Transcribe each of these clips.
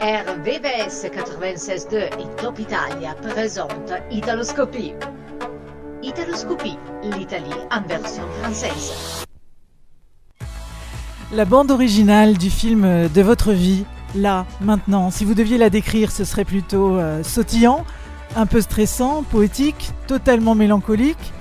RVVS 96.2 et Top Italia présente Italoscopie. Italoscopie, l'Italie en version française. La bande originale du film de votre vie, là, maintenant, si vous deviez la décrire, ce serait plutôt euh, sautillant, un peu stressant, poétique, totalement mélancolique.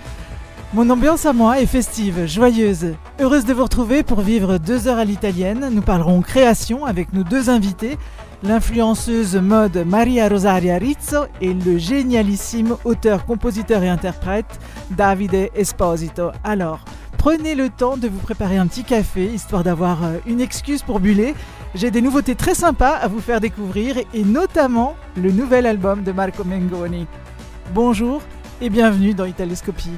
Mon ambiance à moi est festive, joyeuse. Heureuse de vous retrouver pour vivre deux heures à l'italienne. Nous parlerons création avec nos deux invités l'influenceuse mode Maria Rosaria Rizzo et le génialissime auteur, compositeur et interprète Davide Esposito. Alors, prenez le temps de vous préparer un petit café, histoire d'avoir euh, une excuse pour buller. J'ai des nouveautés très sympas à vous faire découvrir et notamment le nouvel album de Marco Mengoni. Bonjour et bienvenue dans Italoscopie.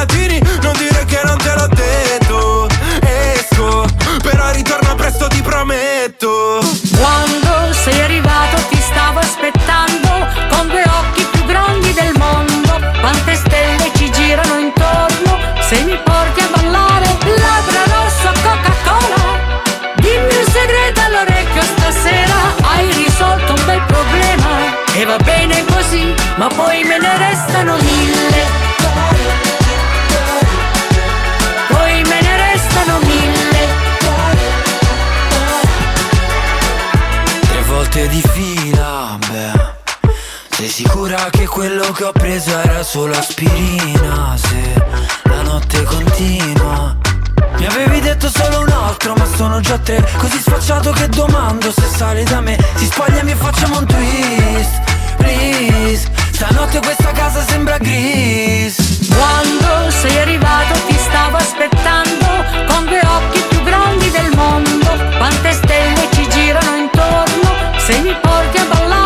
la tiri, non sicura che quello che ho preso era solo aspirina? Se la notte continua. Mi avevi detto solo un altro, ma sono già tre. Così sfacciato che domando se sali da me. Si spogliami e facciamo un twist, please. Stanotte questa casa sembra gris. Quando sei arrivato ti stavo aspettando Con due occhi più grandi del mondo. Quante stelle ci girano intorno Se mi porti a ballare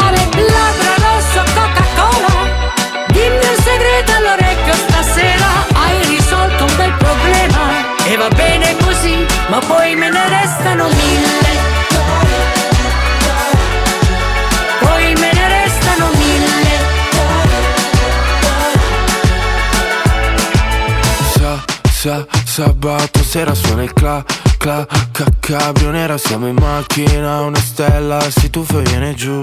Sa, sa, sabato sera suona il cla, cla, ca, cabrio nera Siamo in macchina, una stella si tuffa e viene giù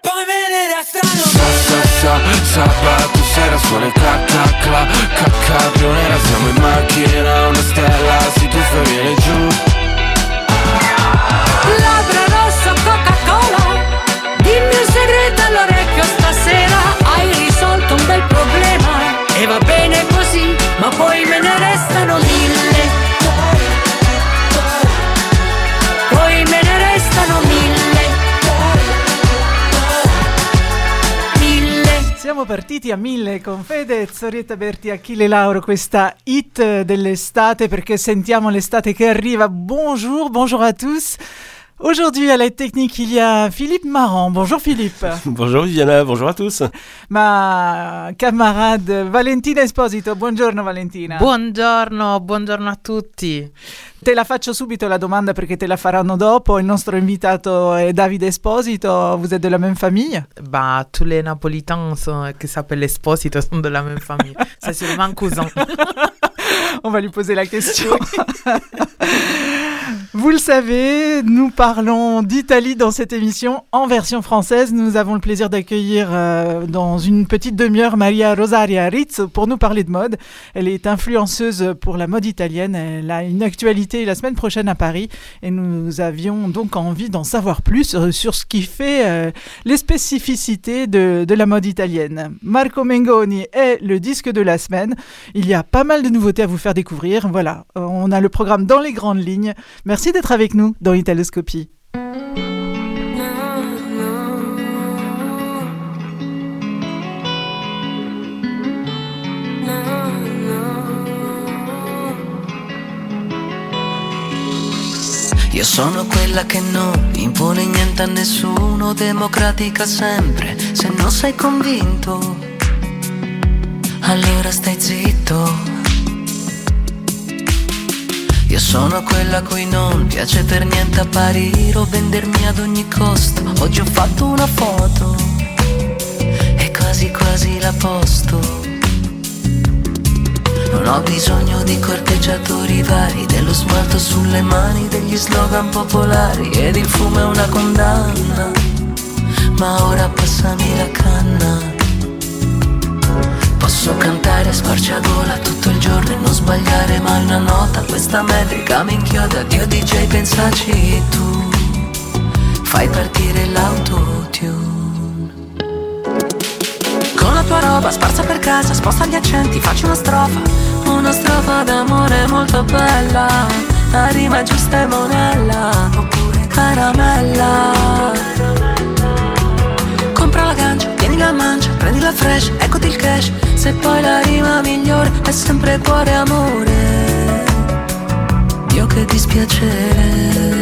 Poi ne restano Sa, sa, sa, sabato sera suona il cla, cla, cla, ca, cabrio nera Siamo in macchina, una stella si tuffa e viene giù Labbra rosso Coca-Cola. Dimmi un segreto all'orecchio stasera. Hai risolto un bel problema. E va bene così, ma poi me restano mille. Poi me ne restano mille. Mille. Siamo partiti a mille con Fedez, Orietta Berti, Achille Lauro, questa hit dell'estate perché sentiamo l'estate che arriva. Bonjour, bonjour à tous. Aujourd'hui à la technique, il y a Philippe Marant. Bonjour Philippe. Bonjour Viviana, bonjour à tous. Ma camarade Valentina Esposito. Buongiorno Valentina. Buongiorno, buongiorno a tutti. Te la faccio subito la domanda perché te la faranno dopo. Il nostro invitato è Davide Esposito. Vous êtes de la même famille? Bah, tous les Napolitains sont- qui s'appellent Esposito sont de la même famille. C'est sûrement un cousin. On va lui poser la question. Vous le savez, nous parlons d'Italie dans cette émission en version française. Nous avons le plaisir d'accueillir euh, dans une petite demi-heure Maria Rosaria Rizzo pour nous parler de mode. Elle est influenceuse pour la mode italienne. Elle a une actualité la semaine prochaine à Paris et nous avions donc envie d'en savoir plus euh, sur ce qui fait euh, les spécificités de, de la mode italienne. Marco Mengoni est le disque de la semaine. Il y a pas mal de nouveautés à vous faire découvrir. Voilà, on a le programme dans les grandes lignes. Merci d'être avec nous dans Italoscopie. Io sono quella che non impone niente a nessuno, democratica sempre. Se non sei convinto, allora stai zitto. Io sono quella a cui non piace per niente apparire o vendermi ad ogni costo. Oggi ho fatto una foto e quasi quasi la posto. Non ho bisogno di corteggiatori vari, dello smalto sulle mani, degli slogan popolari ed il fumo è una condanna. Ma ora passami la canna. Posso cantare a squarciagola tutto il giorno e non sbagliare mai una nota Questa metrica mi inchioda, Dio DJ pensaci tu Fai partire l'autotune Con la tua roba sparsa per casa, sposta gli accenti, faccio una strofa. Una strofa d'amore molto bella. La rima giusta e monella, oppure caramella. Compra la gancia, tieni la mancia, prendi la fresh, eccoti il cash. Se poi la rima migliore è sempre cuore amore. Dio che dispiacere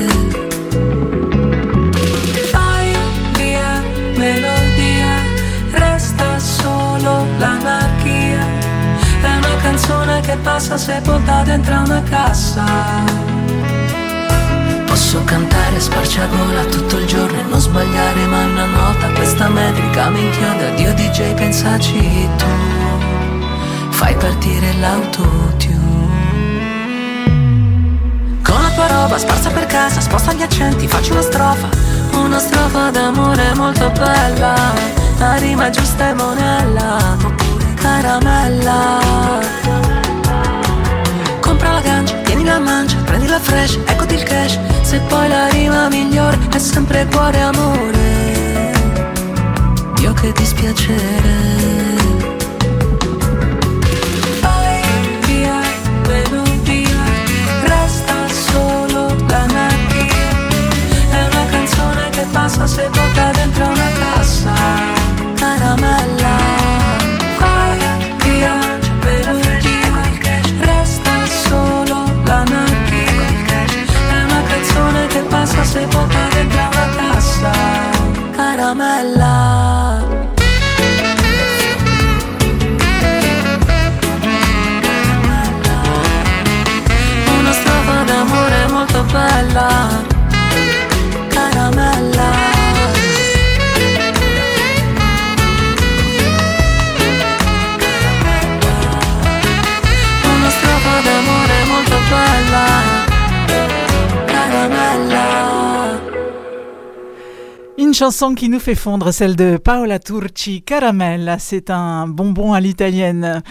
che passa sepolta dentro una cassa. Posso cantare sparciagola tutto il giorno e non sbagliare mai una nota. Questa metrica mi inchioda, Dio DJ pensaci tu. Fai partire l'autotune. Con la tua roba sparsa per casa, sposta gli accenti, faccio una strofa. Una strofa d'amore molto bella. La rima giusta e monella, oppure caramella Compra la gancia, tieni la mancia, prendi la fresh, eccoti il cash. Se poi la rima migliore è sempre cuore amore. Dio che dispiacere chanson qui nous fait fondre, celle de Paola Turci, Caramel, c'est un bonbon à l'italienne.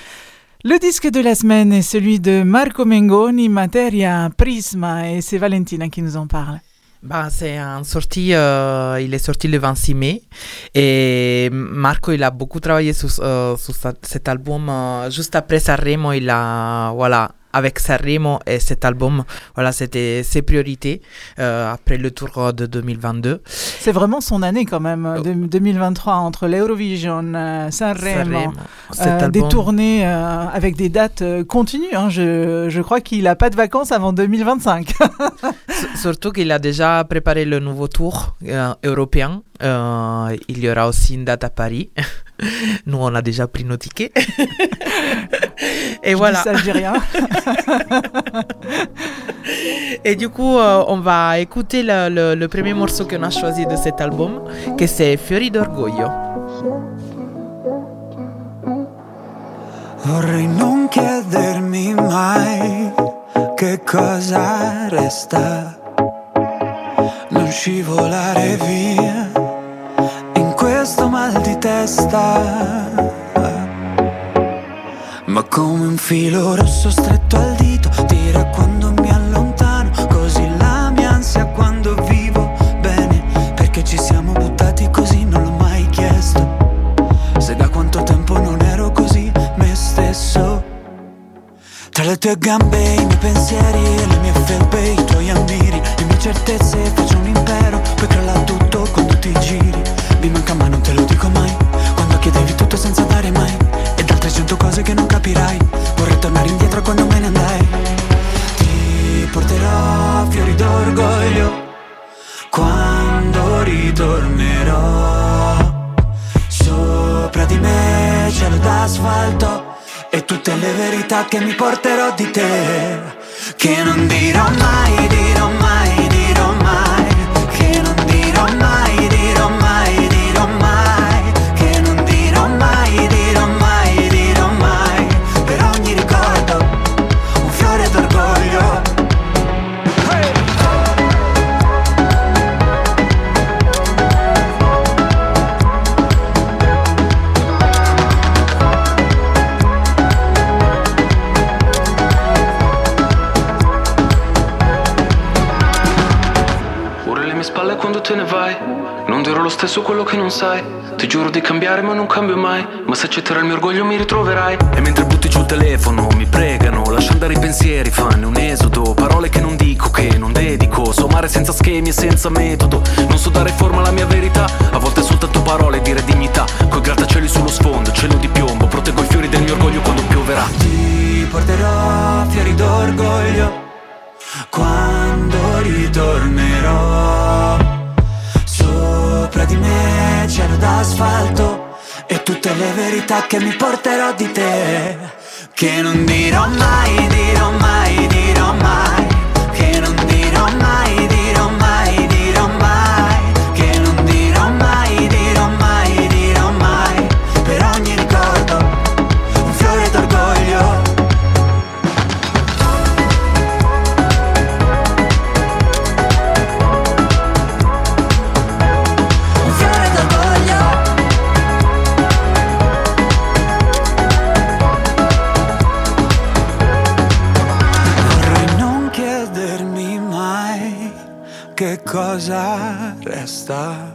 Le disque de la semaine est celui de Marco Mengoni, Materia Prisma, et c'est Valentina qui nous en parle. Bah, c'est un sorti, euh, il est sorti le 26 mai et Marco il a beaucoup travaillé sur, euh, cet album euh, juste après Sanremo il a voilà avec Sanremo et cet album voilà c'était ses priorités euh, après le tour de 2022 C'est vraiment son année quand même, de- 2023, entre l'Eurovision, euh, Sanremo, euh, des tournées euh, avec des dates euh, continues. hein. Je, je crois qu'il n'a pas de vacances avant 2025. S- Surtout qu'il a déjà préparé le nouveau tour euh, européen. Euh, il y aura aussi une date à Paris. Nous, on a déjà pris nos tickets. Et Je dis voilà. ça, dis rien. Et du coup, euh, on va écouter le, le- le premier morceau qu'on a choisi de cet album, que c'est Fiori d'orgoglio. Vorrei non chiedermi mai che cosa resta, non scivolare via testa. Ma come un filo rosso stretto al dito, tira quando mi allontano, così la mia ansia quando vivo bene, perché ci siamo buttati così, non l'ho mai chiesto. Se da quanto tempo non ero così me stesso Tra le tue gambe, i miei pensieri le mie felpe I tuoi ammiri, le mie certezze Faccio un impero, poi crolla tutto cose che non capirai. Vorrei tornare indietro quando me ne andai Ti porterò fiori d'orgoglio Quando ritornerò. Sopra di me cielo d'asfalto E tutte le verità che mi porterò di te Che non dirò mai, dirò mai. lo stesso quello che non sai. Ti giuro di cambiare ma non cambio mai. Ma se accetterai il mio orgoglio mi ritroverai. E mentre butti giù il telefono mi pregano Lascia andare i pensieri, fanne un esodo. Parole che non dico, che non dedico. Somare senza schemi e senza metodo. Non so dare forma alla mia verità. A volte soltanto parole, dire dignità. Coi grattacieli sullo sfondo, cielo di piombo. Proteggo i fiori del mio orgoglio quando pioverà. Ti porterò fiori d'orgoglio. Quando tutte le verità che mi porterò di te. Che non dirò mai, dirò mai stop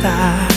estar.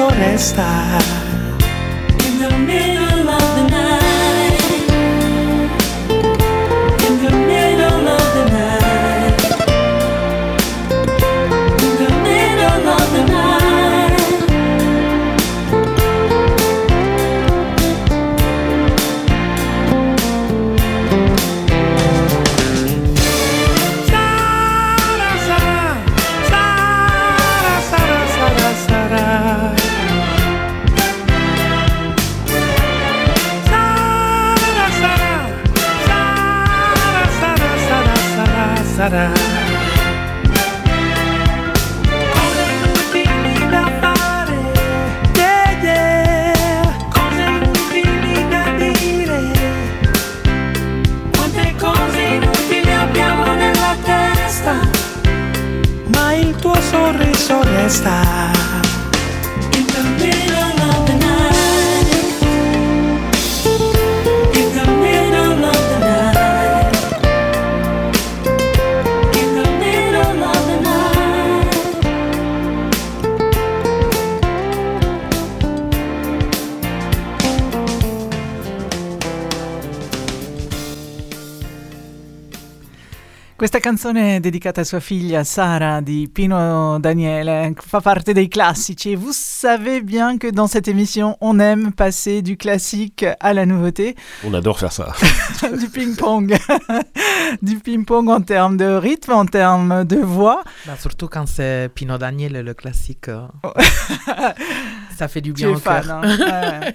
honesta canzone dedicata a sua figlia Sara di Pino Daniele fa parte dei classici. Vous savez bien que dans cette émission, on aime passer du classique à la nouveauté, On adore faire ça. du ping-pong. du ping-pong en termes de rythme, en termes de voix. Bah, surtout quand c'est Pino Daniele, le classique. ça fait du Tu bien es au fan. cœur. hein?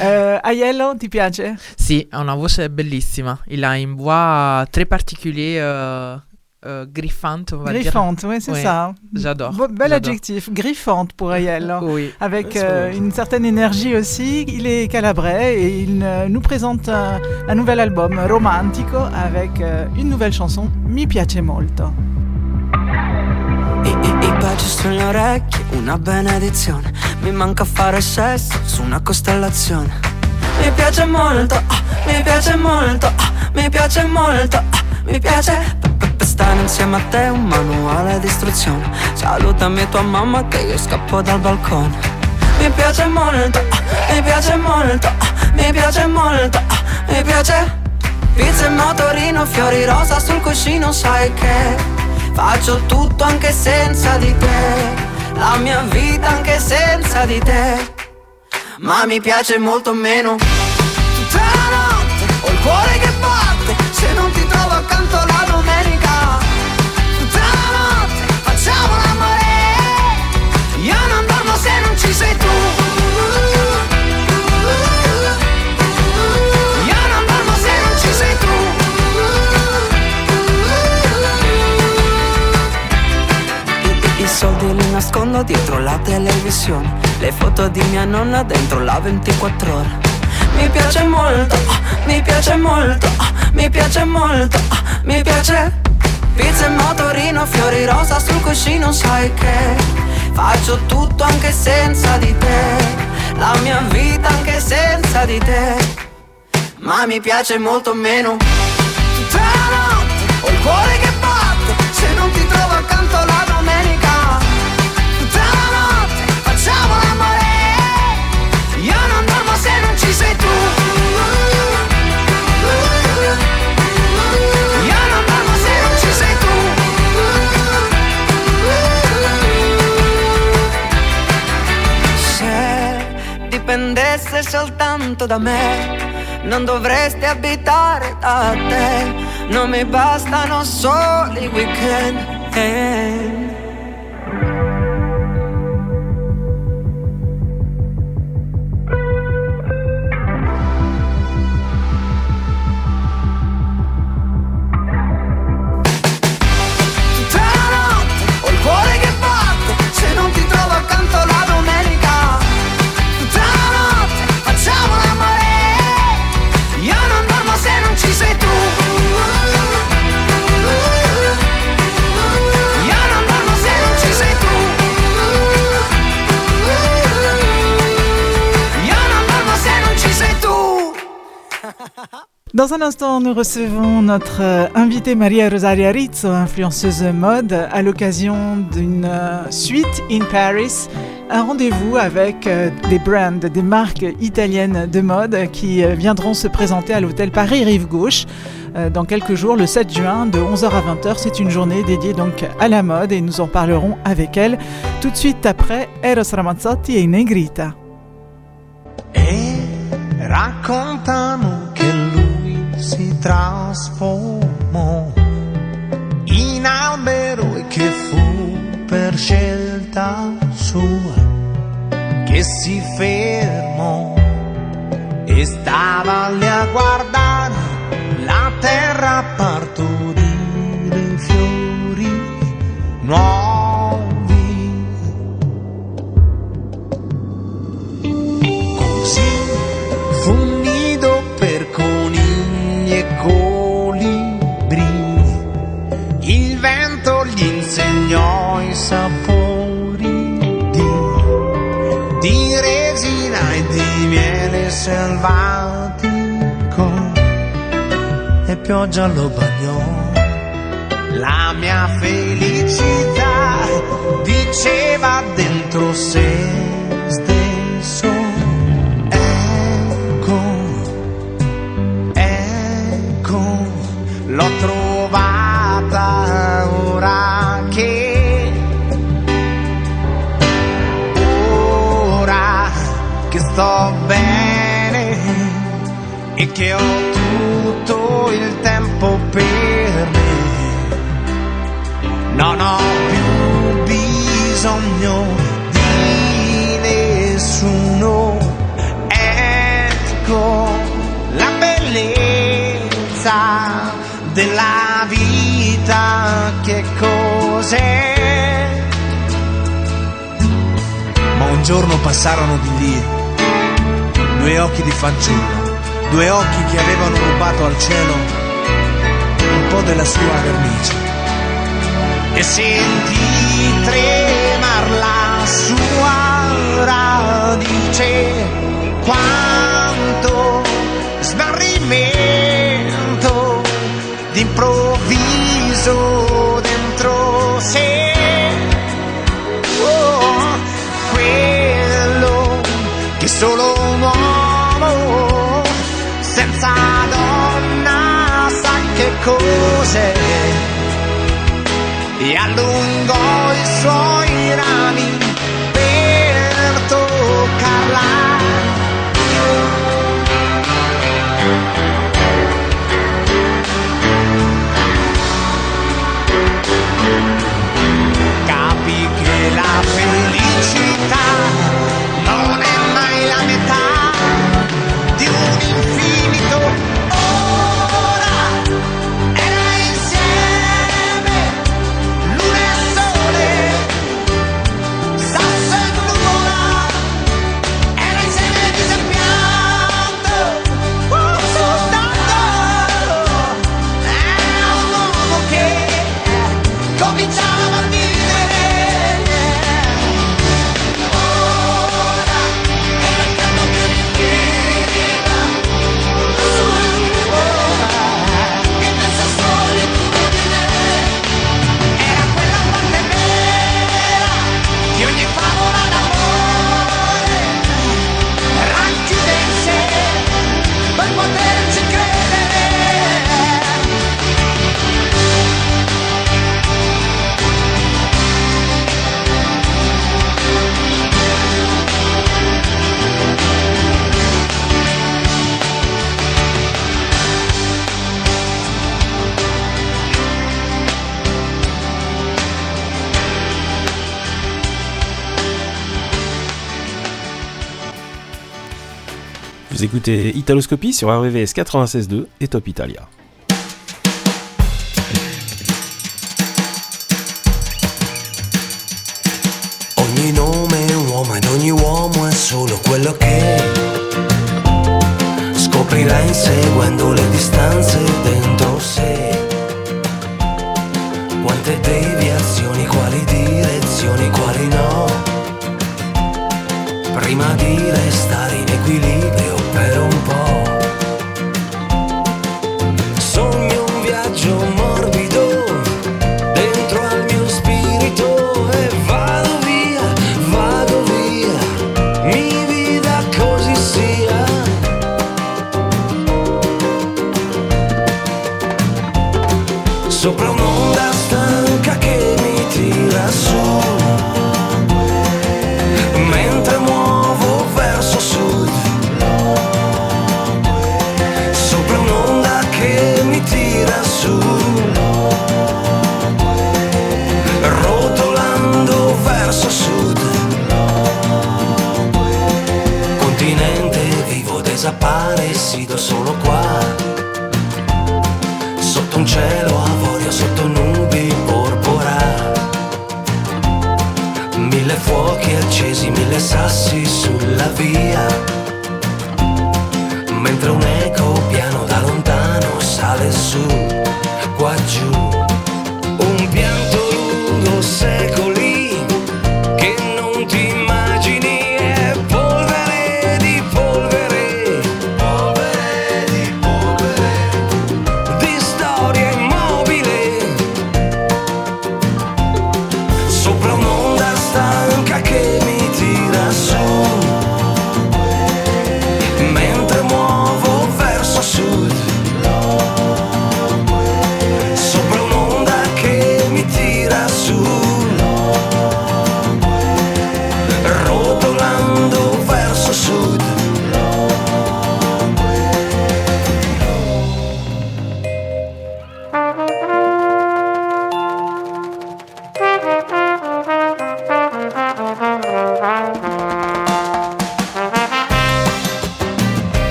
Eh. Aiello, ti piace? Sì, ha una voce bellissima. Il a une voix très particulier, euh, euh, griffante, on va dire. Griffante, oui, c'est Ouais, ça. J'adore. Bel adjectif, griffante pour Aiello. Oui. Avec euh, une certaine énergie aussi. Il est calabrais et il euh, nous présente un, un nouvel album romantico avec euh, une nouvelle chanson, Mi piace molto. I, baci sulle orecchie, una benedizione. Mi manca fare sesso su una costellazione. Mi piace molto, ah, mi piace molto, ah, mi piace molto, ah, mi piace p- p- p- stare insieme a te, un manuale di istruzione. Salutami tua mamma che io scappo dal balcone. Mi piace molto, ah, mi piace molto, ah, mi piace molto, ah, mi piace. Pizza e motorino, fiori rosa sul cuscino, sai che faccio tutto anche senza di te. La mia vita anche senza di te. Ma mi piace molto meno. Tutta la notte ho il cuore che batte. Se non ti trovo accanto soldi li nascondo dietro la televisione. Le foto di mia nonna dentro la 24 ore. Mi piace molto, mi piace molto, mi piace molto, mi piace. Pizza e motorino, fiori rosa sul cuscino Sai che faccio tutto anche senza di te. La mia vita anche senza di te. Ma mi piace molto meno. Tutta la notte ho il cuore che batte soltanto da me. Non dovresti abitare da te. Non mi bastano soli weekend. Eh. Dans un instant, nous recevons notre euh, invitée Maria Rosaria Rizzo, influenceuse mode, à l'occasion d'une euh, suite in Paris un rendez-vous avec euh, des brands, des marques italiennes de mode qui viendront se présenter à l'hôtel Paris Rive Gauche dans quelques jours, le 7 juin, de 11h à 20h. C'est une journée dédiée donc à la mode et nous en parlerons avec elle tout de suite après Eros Ramazzotti et Negrita. E raccontano che lui si trasformò in albero e che fu per scelta sua che si fermò e stava lì a guardare la terra partorire fiori nuovi. Insegnò i sapori di, di resina e di miele selvatico e pioggia lo bagnò. La mia felicità diceva dentro sé sto bene e che ho tutto il tempo per me. Non ho più bisogno di nessuno. Ecco la bellezza della vita che cos'è. Ma un giorno passarono di lì due occhi di fanciullo due occhi che avevano rubato al cielo un po' della sua vernice. E sentì tremar la sua radice, quanto smarrimento d'improvviso dentro sé. Oh, quello che solo cos'è e allungò i suoi rami per toccarla. Écoutez Italoscopie sur RVVS 96.2 et Top Italia.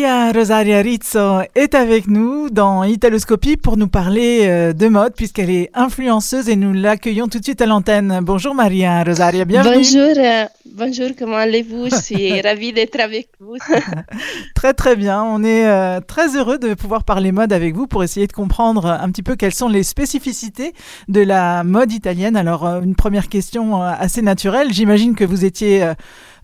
Maria Rosaria Rizzo est avec nous dans Italoscopie pour nous parler euh, de mode puisqu'elle est influenceuse et nous l'accueillons tout de suite à l'antenne. Bonjour Maria Rosaria, bienvenue. Bonjour, euh, bonjour, comment allez-vous? Je suis ravie d'être avec vous. Très très bien, on est euh, très heureux de pouvoir parler mode avec vous pour essayer de comprendre un petit peu quelles sont les spécificités de la mode italienne. Alors une première question assez naturelle, j'imagine que vous étiez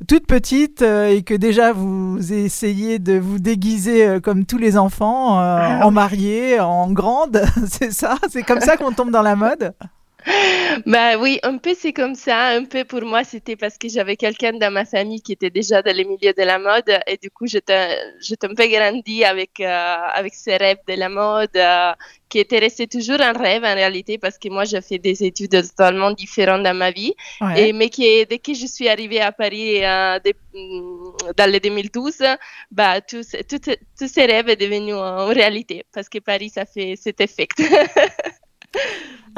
toute petite et que déjà vous essayez de vous déguiser euh, comme tous les enfants, euh, en mariée, en grande, c'est ça C'est comme ça qu'on tombe dans la mode? Bah oui, un peu c'est comme ça. Un peu pour moi, c'était parce que j'avais quelqu'un dans ma famille qui était déjà dans les milieux de la mode et du coup, j'étais un peu grandi avec, euh, avec ce rêve de la mode euh, qui était resté toujours un rêve en réalité parce que moi, j'ai fait des études totalement différentes dans ma vie. Ouais. Et, mais qui, dès que je suis arrivée à Paris euh, de- dans le 2012, bah, tout, ce- tout, tous ces rêves est devenu en réalité parce que Paris, ça fait cet effet.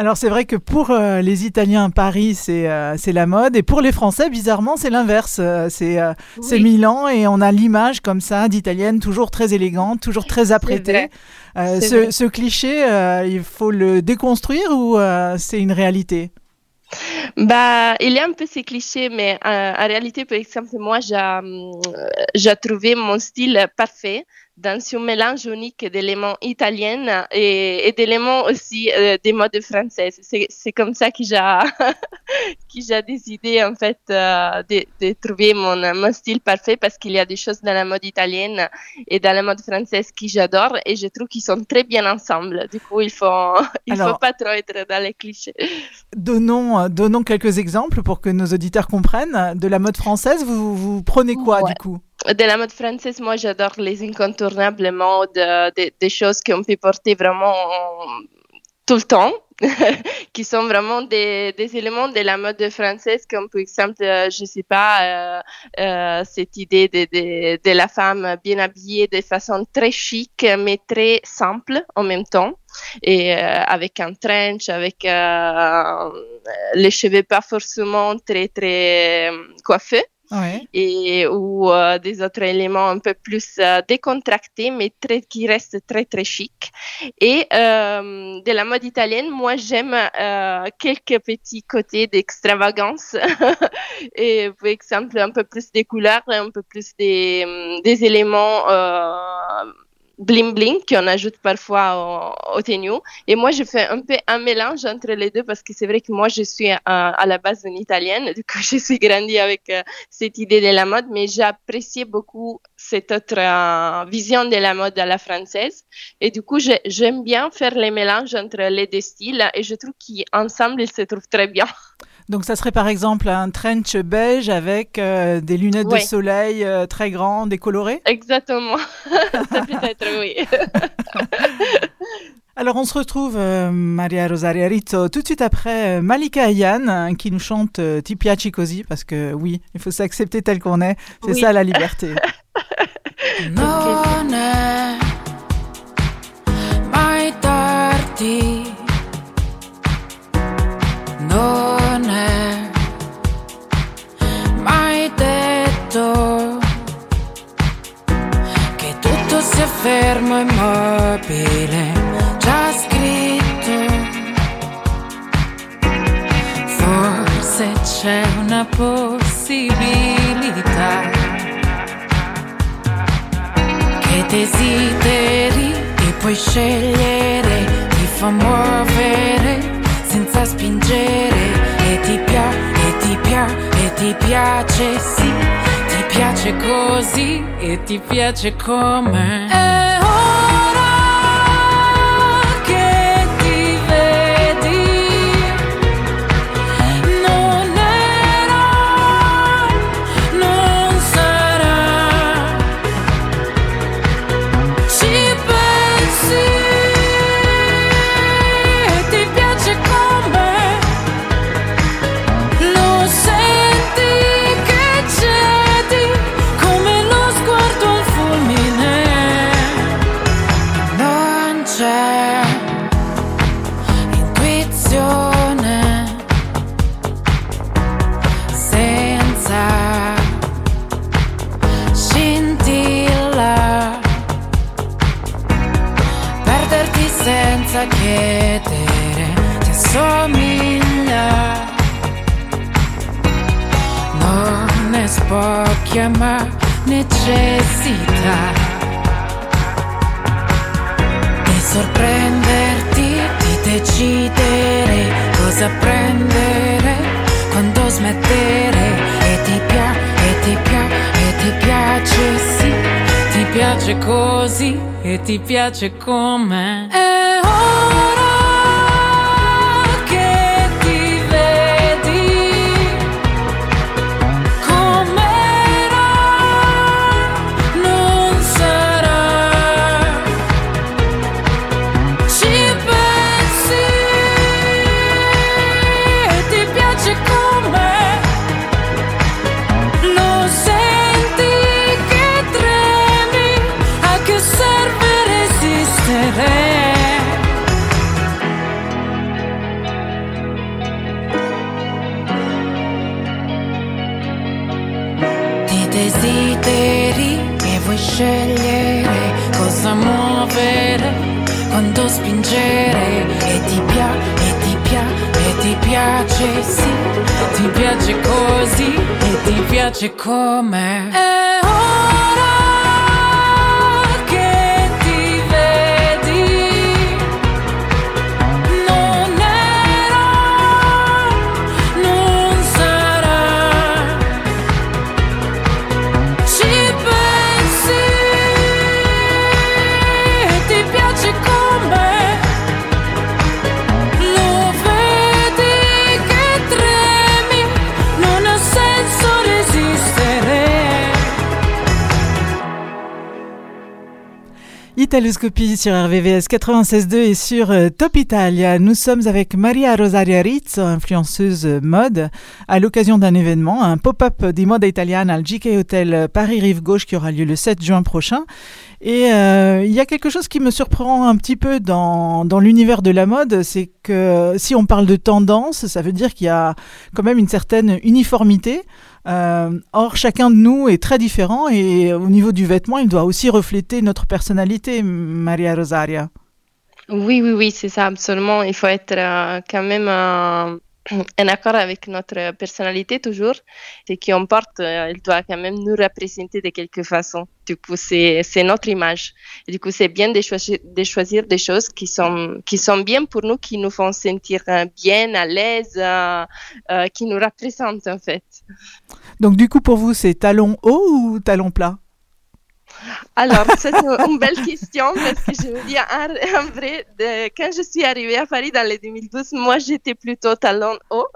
Alors c'est vrai que pour euh, les Italiens, Paris, c'est euh, c'est la mode, et pour les Français, bizarrement, c'est l'inverse. Euh, c'est euh, Oui. Milan, et on a l'image comme ça d'italienne, toujours très élégante, toujours très apprêtée. ce, cliché, il faut le déconstruire ou c'est une réalité? Bah, il y a un peu ces clichés, mais en réalité, par exemple, moi, j'ai trouvé mon style parfait dans ce mélange unique d'éléments italiens et, et d'éléments aussi euh, des modes françaises. C'est c'est comme ça que j'ai décidé en fait euh, de, de trouver mon, mon style parfait parce qu'il y a des choses dans la mode italienne et dans la mode française que j'adore et je trouve qu'ils sont très bien ensemble. Du coup, il faut il Alors- faut pas trop être dans les clichés. Donnons, euh, donnons quelques exemples pour que nos auditeurs comprennent. De la mode française, vous, vous prenez quoi Ouais. du coup? De la mode française, moi j'adore les incontournables modes, euh, des, choses qu'on peut porter vraiment tout le temps, qui sont vraiment des, éléments de la mode française, comme par exemple, euh, je sais pas, euh, euh, cette idée de, de, la femme bien habillée de façon très chic, mais très simple en même temps, et avec un trench, avec les cheveux pas forcément très très coiffés Et ou euh, des autres éléments un peu plus euh, décontractés mais très qui restent très très chic et euh, de la mode italienne moi j'aime euh, quelques petits côtés d'extravagance. Et par exemple un peu plus des couleurs un peu plus des, des éléments bling bling qu'on ajoute parfois au, au tenue. Et moi, je fais un peu un mélange entre les deux parce que c'est vrai que moi, je suis euh, à la base une italienne. Du coup, je suis grandie avec euh, cette idée de la mode, mais j'ai apprécié beaucoup cette autre euh, vision de la mode à la française. Et du coup, j'ai- j'aime bien faire les mélanges entre les deux styles et je trouve qu'ensemble, ils se trouvent très bien. Donc ça serait par exemple un trench beige avec euh, des lunettes Ouais. de soleil euh, très grandes et colorées Exactement. Ça peut être, oui. Alors on se retrouve, euh, Maria Rosaria Rizzo, tout de suite après Malika Ayan hein, qui nous chante Ti piaci così parce que oui, il faut s'accepter tel qu'on est, c'est Oui. ça la liberté. Non è fermo immobile, già scritto. Forse c'è una possibilità che desideri e puoi scegliere, ti fa muovere senza spingere e ti piace, e ti piace, e ti piace, sì, piace così e ti piace come. È ora magical sur RVVS 96.2 et sur euh, Top Italia. Nous sommes avec Maria Rosaria Rizzo, influenceuse euh, mode, à l'occasion d'un événement, un pop-up di moda italiana al GK Hotel Paris Rive Gauche qui aura lieu le 7 juin prochain. Et euh, il y a quelque chose qui me surprend un petit peu dans, dans l'univers de la mode, c'est que si on parle de tendance, ça veut dire qu'il y a quand même une certaine uniformité. Euh, or, chacun de nous est très différent et au niveau du vêtement, il doit aussi refléter notre personnalité, Maria Rosaria. Oui, oui, oui, c'est ça, absolument. Il faut être euh, quand même en accord avec notre personnalité toujours. Ce qu'on porte, euh, il doit quand même nous représenter de quelque façon. Du coup, c'est notre image. Du coup, c'est bien de choisir, de choisir des choses qui sont, qui sont bien pour nous, qui nous font sentir euh, bien, à l'aise, euh, qui nous représentent en fait. Donc, du coup, pour vous, c'est talon haut ou talon plat? Alors, c'est une, belle question parce que je me dis, en, vrai, de- quand je suis arrivée à Paris dans les 2012, moi, j'étais plutôt talon haut.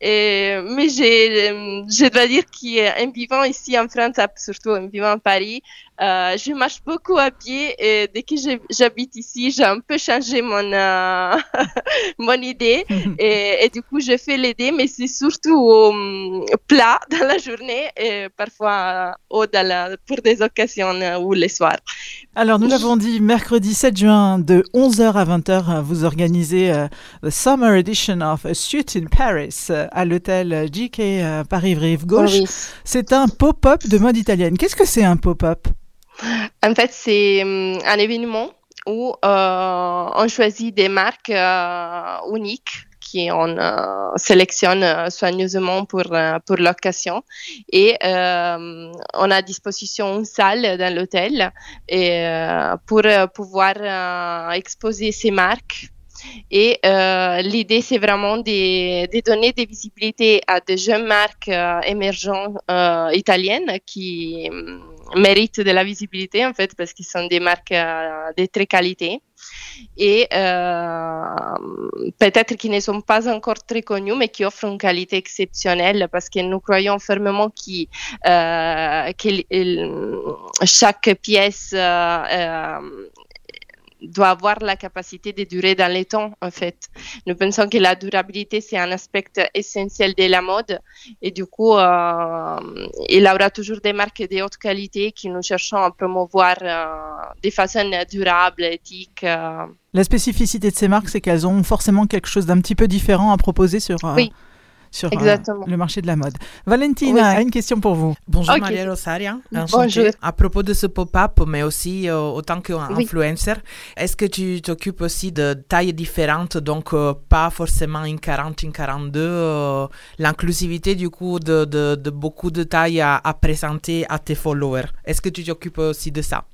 Et, mais j'ai, euh, je dois dire qu'en vivant ici en France, surtout en vivant à Paris, euh, je marche beaucoup à pied et dès que j'habite ici, j'ai un peu changé mon, euh, mon idée et, et du coup, je fais deux, mais c'est surtout euh, plat dans la journée et parfois haut dans la, pour des occasions ou les soirs. Alors, nous l'avons dit, mercredi 7 juin, de 11h à 20h, vous organisez euh, the Summer Edition of A Suite in Paris euh, à l'hôtel JK euh, Paris-Rive Gauche. Oui. C'est un pop-up de mode italienne. Qu'est-ce que c'est un pop-up? En fait, c'est hum, un événement où euh, on choisit des marques euh, uniques qu'on euh, sélectionne euh, soigneusement pour, euh, pour l'occasion. Et on a à disposition une salle dans l'hôtel pour pouvoir exposer ces marques. Et l'idée, c'est vraiment de, de donner des visibilités à des jeunes marques émergentes italiennes qui hum, méritent de la visibilité, en fait, parce qu'ils sont des marques de très qualité. Et euh, peut-être qui ne sont pas encore très connus, mais qui offrent une qualité exceptionnelle, parce que nous croyons fermement euh, que il- chaque pièce euh, euh, doit avoir la capacité de durer dans le temps, en fait. Nous pensons que la durabilité, c'est un aspect essentiel de la mode. Et du coup, euh, il y aura toujours des marques de haute qualité que nous cherchons à promouvoir euh, de façon durable, éthique. euh. La spécificité de ces marques, c'est qu'elles ont forcément quelque chose d'un petit peu différent à proposer sur, euh, Oui, sur euh, exactement. le marché de la mode. Valentina Oui. a une question pour vous. Bonjour Ok. Maria Rosaria. Bonjour. À propos de ce pop-up, mais aussi euh, autant Oui. qu'influencer, est-ce que tu t'occupes aussi de tailles différentes, donc euh, pas forcément une 40, une 42, euh, l'inclusivité du coup de, de- de beaucoup de tailles à, à présenter à tes followers? Est-ce que tu t'occupes aussi de ça?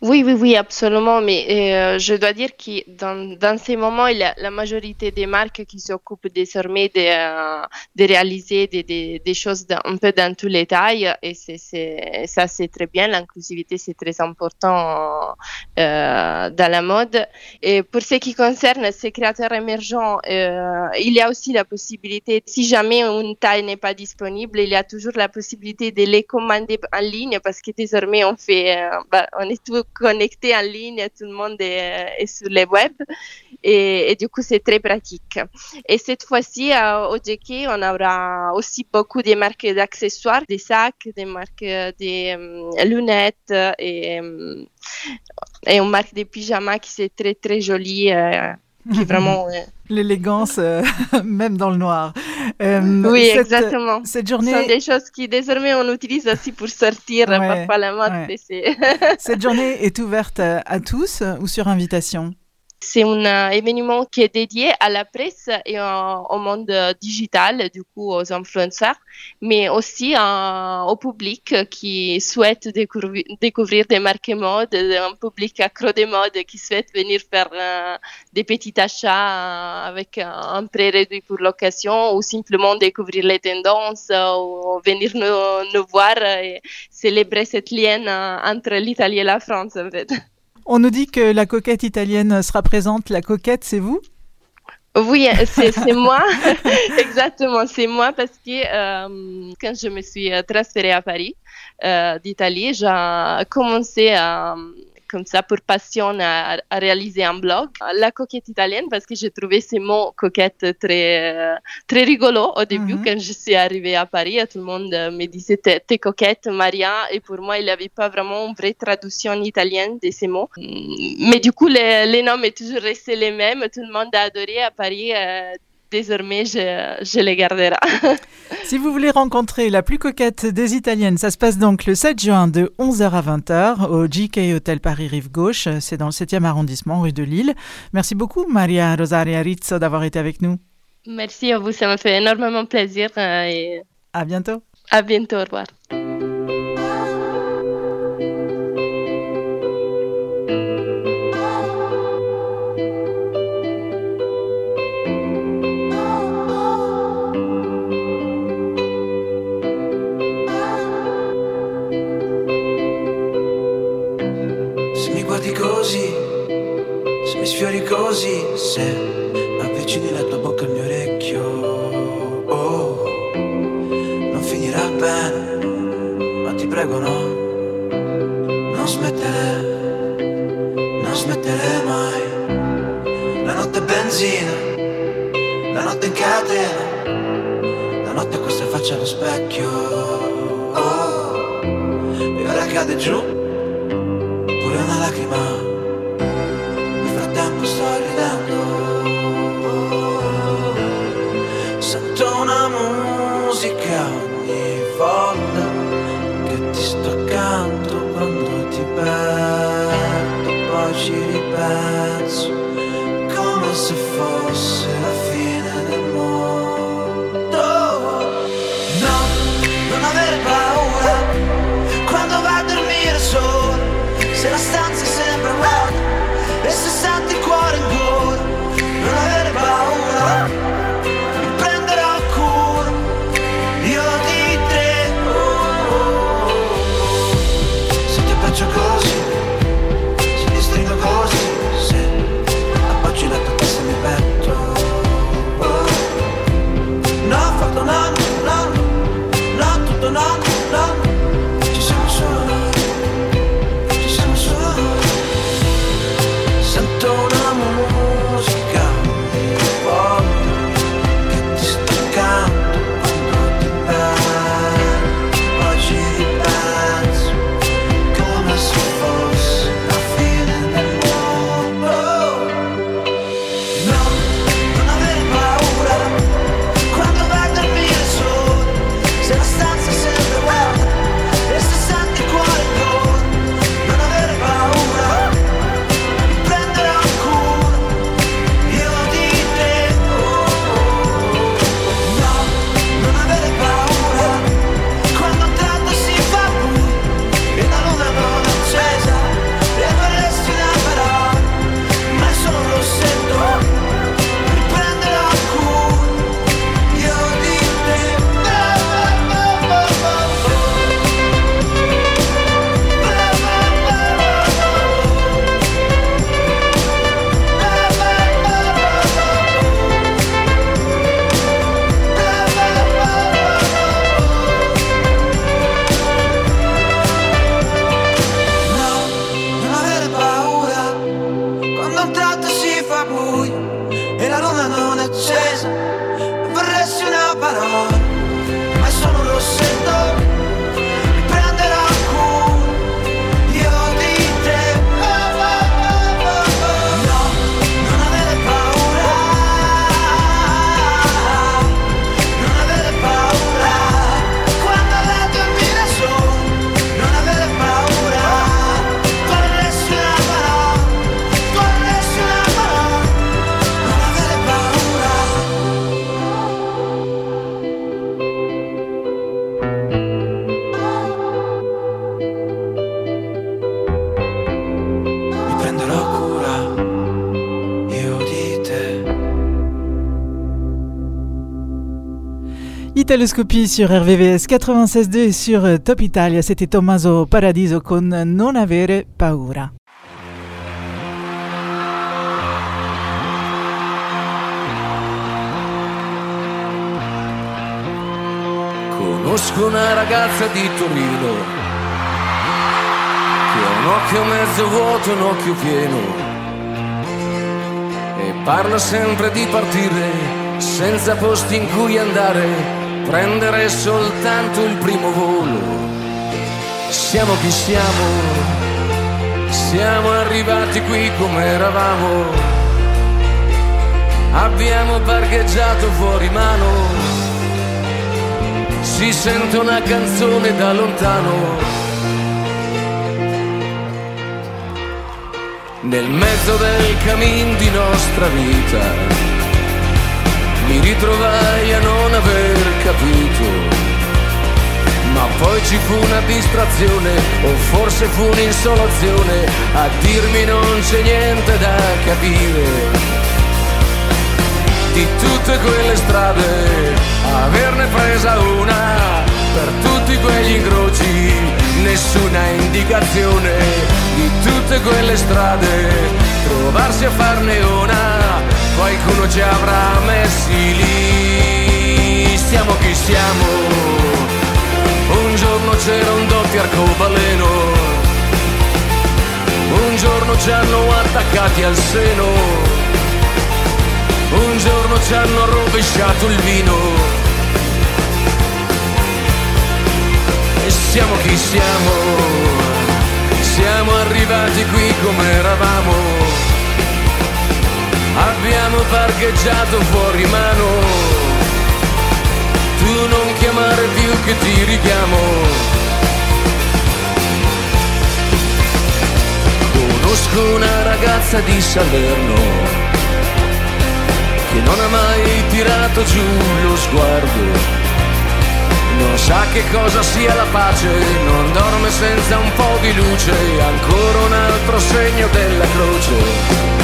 Oui, oui, oui, absolument. Mais euh, je dois dire que dans, dans ces moments, la majorité des marques qui s'occupent désormais de, euh, de réaliser des, des, choses un peu dans tous les tailles. Et ça, c'est très bien. L'inclusivité, c'est très important euh, dans la mode. Et pour ce qui concerne ces créateurs émergents, il y a aussi la possibilité, si jamais une taille n'est pas disponible, il y a toujours la possibilité de les commander en ligne parce que désormais, on fait, bah, on est tout connecté en ligne, tout le monde est, est sur les web et, du coup, c'est très pratique. Et cette fois-ci, euh, au JK, on aura aussi beaucoup de marques d'accessoires, des sacs, des marques euh, des euh, lunettes euh, et, euh, et une marque de pyjamas qui c'est très très jolie, euh, qui vraiment. L'élégance, euh, même dans le noir. Euh, oui, cette- exactement. Cette Ce sont journée, des choses qui désormais on utilise aussi pour sortir Ouais, parfois la mode. ouais. cette journée est ouverte à, à tous euh, ou sur invitation? C'est un euh, événement qui est dédié à la presse et au, monde euh, digital, du coup aux influenceurs, mais aussi euh, au public qui souhaite découvrir, des marques mode, un public accro des modes qui souhaite venir faire des petits achats avec un, prix réduit pour l'occasion ou simplement découvrir les tendances ou venir nous, nous voir et célébrer cette lien entre l'Italie et la France en fait. On nous dit que la coquette italienne sera présente. La coquette, c'est vous? Oui, c'est moi, exactement, c'est moi parce que euh, quand je me suis euh, transférée à Paris euh, d'Italie, j'ai commencé à, comme ça pour passion à, à réaliser un blog, la coquette italienne, parce que j'ai trouvé ces mots coquette très, euh, très rigolo au début Mhm. quand je suis arrivée à Paris. Tout le monde euh, me disait t'es coquette, Maria, et pour moi il n'y avait pas vraiment une vraie traduction italienne de ces mots. Mm, Mais du coup, les, les noms est toujours restés les mêmes. Tout le monde a adoré à Paris. euh, désormais, je, je les garderai. Si vous voulez rencontrer la plus coquette des Italiennes, ça se passe donc le 7 juin de 11h à 20h au GK Hotel Paris Rive Gauche. C'est dans le 7e arrondissement, rue de Lille. Merci beaucoup, Maria Rosaria Rizzo, d'avoir été avec nous. Merci à vous, ça me fait énormément plaisir euh, et À bientôt. à bientôt. Au revoir. Così, se mi sfiori così, se avvicini la tua bocca al mio orecchio, oh, non finirà bene, ma ti prego no, non smettere, non smettere mai. La notte è benzina, la notte in catena, la notte questa faccia allo specchio, oh, e ora cade giù una lacrima Italoscopie sur RVVS 96.2 et sur euh, Top Italia, c'était Tommaso Paradiso con Non avere paura. Conosco una ragazza di Torino che ha un occhio mezzo vuoto e un occhio pieno e parla sempre di partire senza posti in cui andare, prendere soltanto il primo volo. Siamo chi siamo, siamo arrivati qui come eravamo, abbiamo parcheggiato fuori mano si sente una canzone da lontano. Nel mezzo del cammin di nostra vita mi ritrovai a non aver capito, ma poi ci fu una distrazione o forse fu un'insolazione a dirmi non c'è niente da capire. Di tutte quelle strade, averne presa una per tutti quegli incroci, nessuna indicazione. Di tutte quelle strade, trovarsi a farne una, qualcuno ci avrà messi lì, siamo chi siamo, un giorno c'era un doppio arcobaleno, un giorno ci hanno attaccati al seno. Un giorno ci hanno rovesciato il vino. E siamo chi siamo, siamo arrivati qui come eravamo. Abbiamo parcheggiato fuori mano. Tu non chiamare più che ti richiamo. Conosco una ragazza di Salerno che non ha mai tirato giù lo sguardo. Non sa che cosa sia la pace, non dorme senza un po' di luce, ancora un altro segno della croce.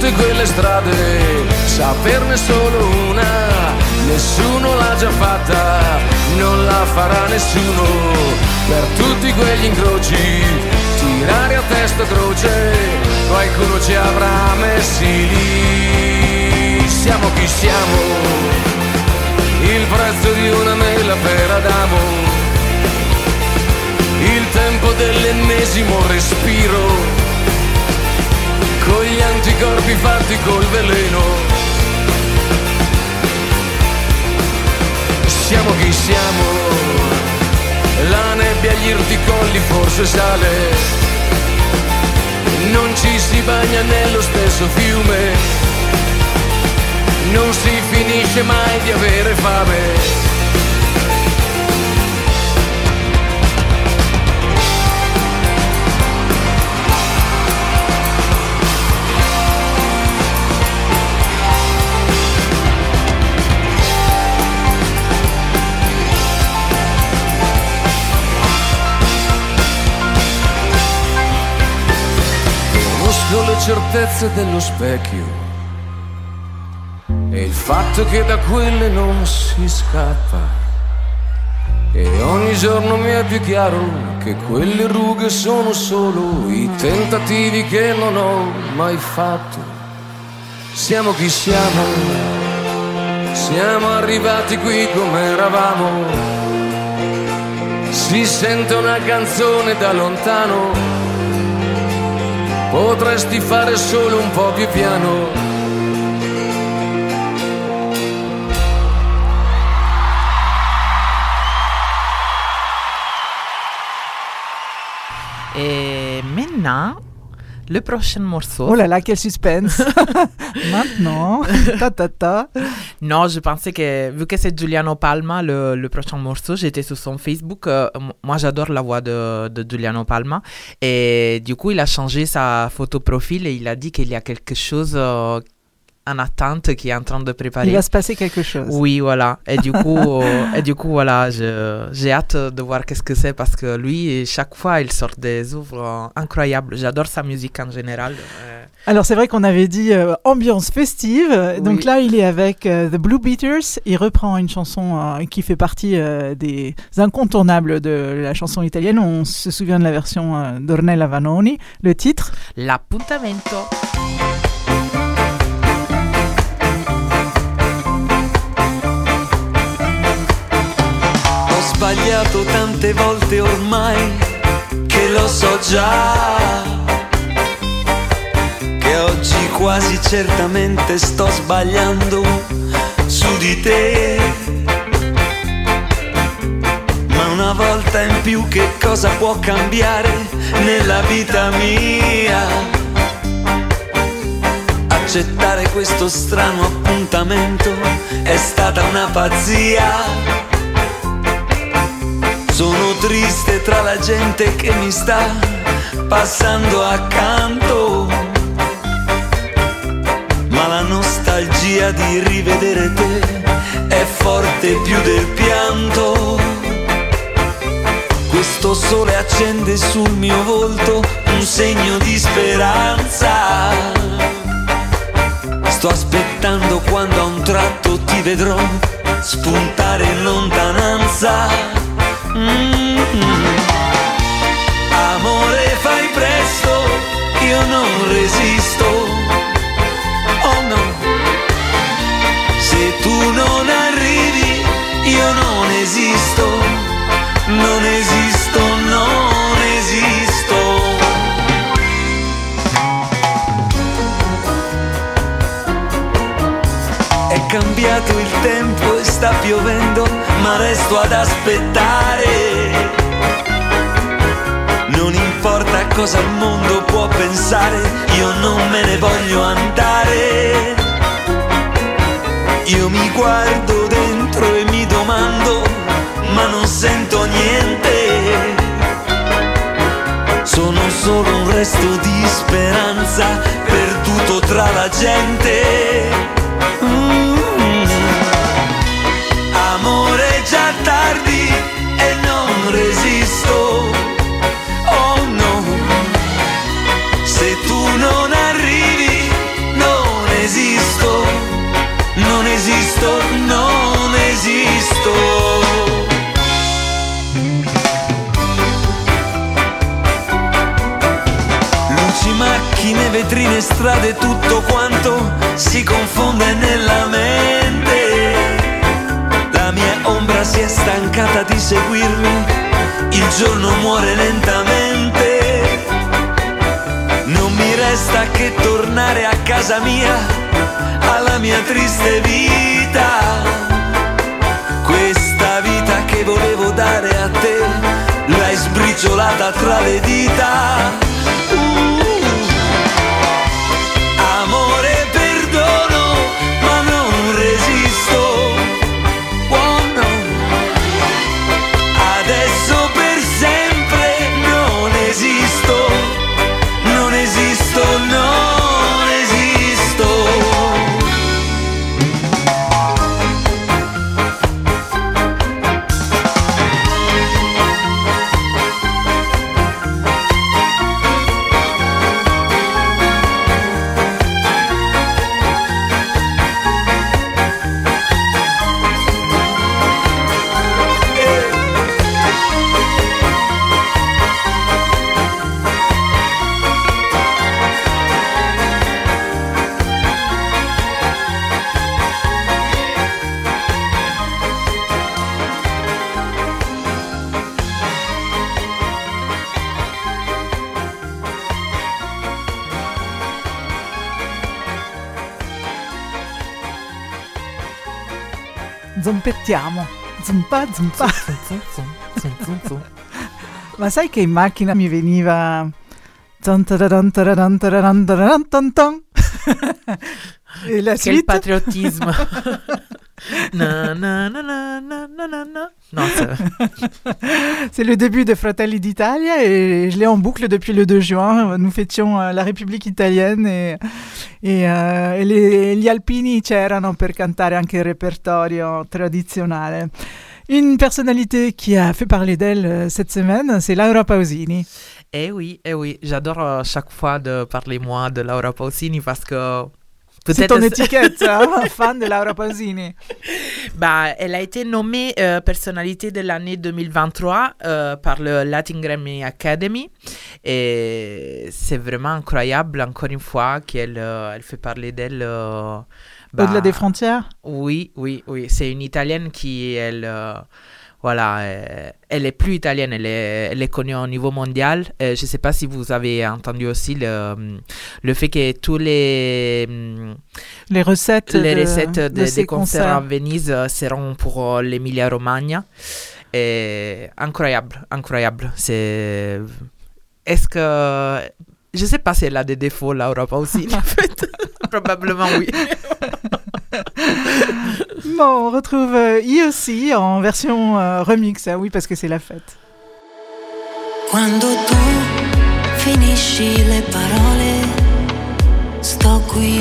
Tutte quelle strade, saperne solo una, nessuno l'ha già fatta, non la farà nessuno, per tutti quegli incroci tirare a testa croce, qualcuno ci avrà messi lì. Siamo chi siamo, il prezzo di una mela per Adamo, il tempo dell'ennesimo respiro, con gli anticorpi fatti col veleno. Siamo chi siamo la nebbia agli irticolli forse sale, non ci si bagna nello stesso fiume, non si finisce mai di avere fame. Certezze dello specchio e il fatto che da quelle non si scappa. E ogni giorno mi è più chiaro che quelle rughe sono solo i tentativi che non ho mai fatto. Siamo chi siamo, siamo arrivati qui come eravamo. Si sente una canzone da lontano potresti fare solo un po' più piano. Et maintenant, le prochain morceau. Oh là là, quel suspense Maintenant, ta ta ta. Non, je pensais que, vu que c'est Giuliano Palma, le, le prochain morceau, j'étais sur son Facebook. euh, moi, j'adore la voix de, de Giuliano Palma. Et du coup, il a changé sa photo profil et il a dit qu'il y a quelque chose euh, en attente qui est en train de préparer. Il va se passer quelque chose. Oui, voilà. Et du coup, euh, et du coup voilà, j'ai hâte de voir qu'est-ce que c'est parce que lui, chaque fois, il sort des œuvres incroyables. J'adore sa musique en général. Euh, Alors c'est vrai qu'on avait dit euh, ambiance festive, donc là il est avec euh, The Blue Beaters, il reprend une chanson euh, qui fait partie des incontournables de la chanson italienne, on se souvient de la version d'Ornella Vanoni, le titre? L'appuntamento. Sbagliato tante volte ormai che lo so già. Che oggi quasi certamente sto sbagliando su di te. Ma una volta in più che cosa può cambiare nella vita mia? Accettare questo strano appuntamento è stata una pazzia. Sono triste tra la gente che mi sta passando accanto. Ma la nostalgia di rivedere te è forte più del pianto. Questo sole accende sul mio volto un segno di speranza. Sto aspettando quando a un tratto ti vedrò spuntare in lontananza. Mm. Amore fai presto, io non resisto. Oh no, se tu non arrivi, io non esisto. Non esisto, non esisto. È cambiato il tempo sta piovendo, ma resto ad aspettare. Non importa cosa il mondo può pensare, io non me ne voglio andare. Io mi guardo dentro e mi domando, ma non sento niente. Sono solo un resto di speranza perduto tra la gente. Mm. Vetrine, strade, tutto quanto si confonde nella mente. La mia ombra si è stancata di seguirmi, il giorno muore lentamente. Non mi resta che tornare a casa mia, alla mia triste vita. Questa vita che volevo dare a te, l'hai sbriciolata tra le dita. Uh. Zompettiamo. Zumpa, zumpa. Ma sai che in macchina mi veniva... Quel suite patriotisme. na, na, na, na. Non, c'est- le début de Fratelli d'Italia et je l'ai en boucle depuis le 2 juin. Nous fêtions euh, la République italienne e, e, eh, e le- gli alpini c'erano per cantare anche il repertorio tradizionale. Une personnalité qui a fait parler d'elle euh, cette semaine, c'est Laura Pausini. Eh oui, eh oui, j'adore euh, chaque fois de parler moi de Laura Pausini parce que C'est ton étiquette, hein, fan de Laura Pausini. Bah, elle a été nommée euh, personnalité de l'année 2023 euh, par le Latin Grammy Academy et c'est vraiment incroyable encore une fois qu'elle euh, elle fait parler d'elle. euh, bah, Au-delà des frontières? Oui, oui, oui. C'est une Italienne qui, elle, voilà, euh, elle est plus italienne, elle est, elle est connue au niveau mondial. Euh, je ne sais pas si vous avez entendu aussi le, le fait que tous les Les recettes les recettes de de- des concerts à. Venise euh, seront pour euh, l'Emilia Romagna. Et incroyable, incroyable. C'est est-ce que je sais pas si elle a des défauts Laura aussi en fait. Probablement oui. Bon, on retrouve euh, IOC en version euh, remix, ah oui, parce que c'est la fête. Quando tu finisci le parole, sto qui,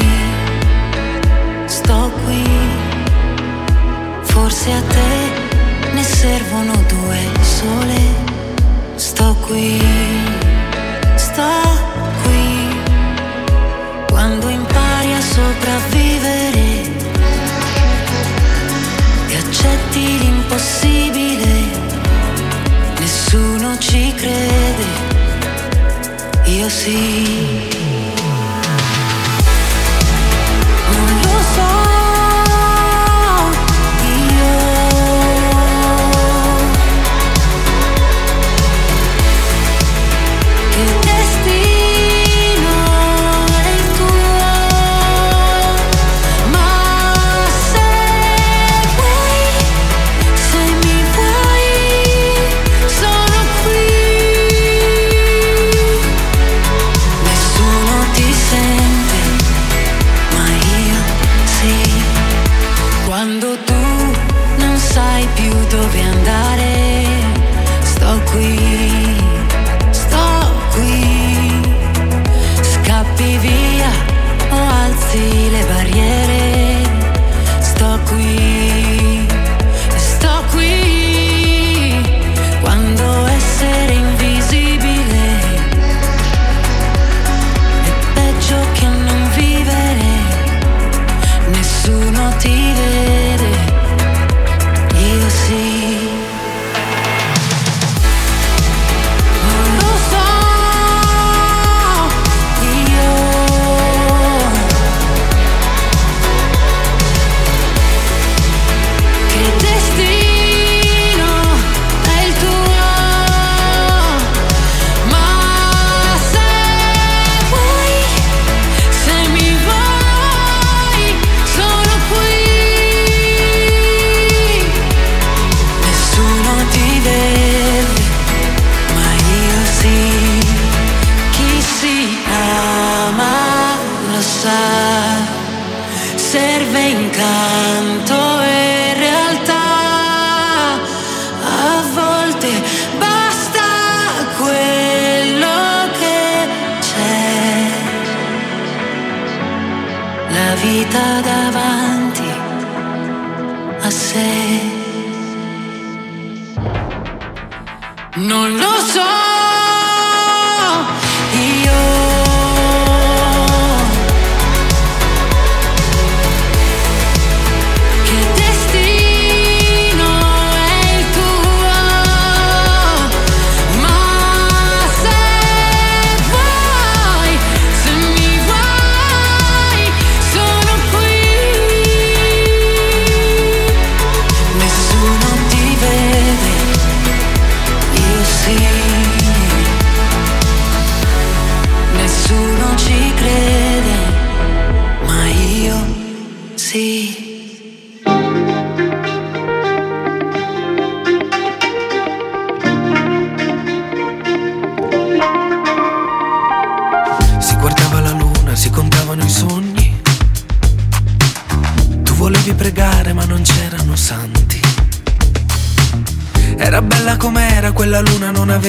sto qui. Forse a te ne servono due sole. Sto qui, sto qui. Quando impari a sopravvivere accetti l'impossibile. Nessuno ci crede, io sì.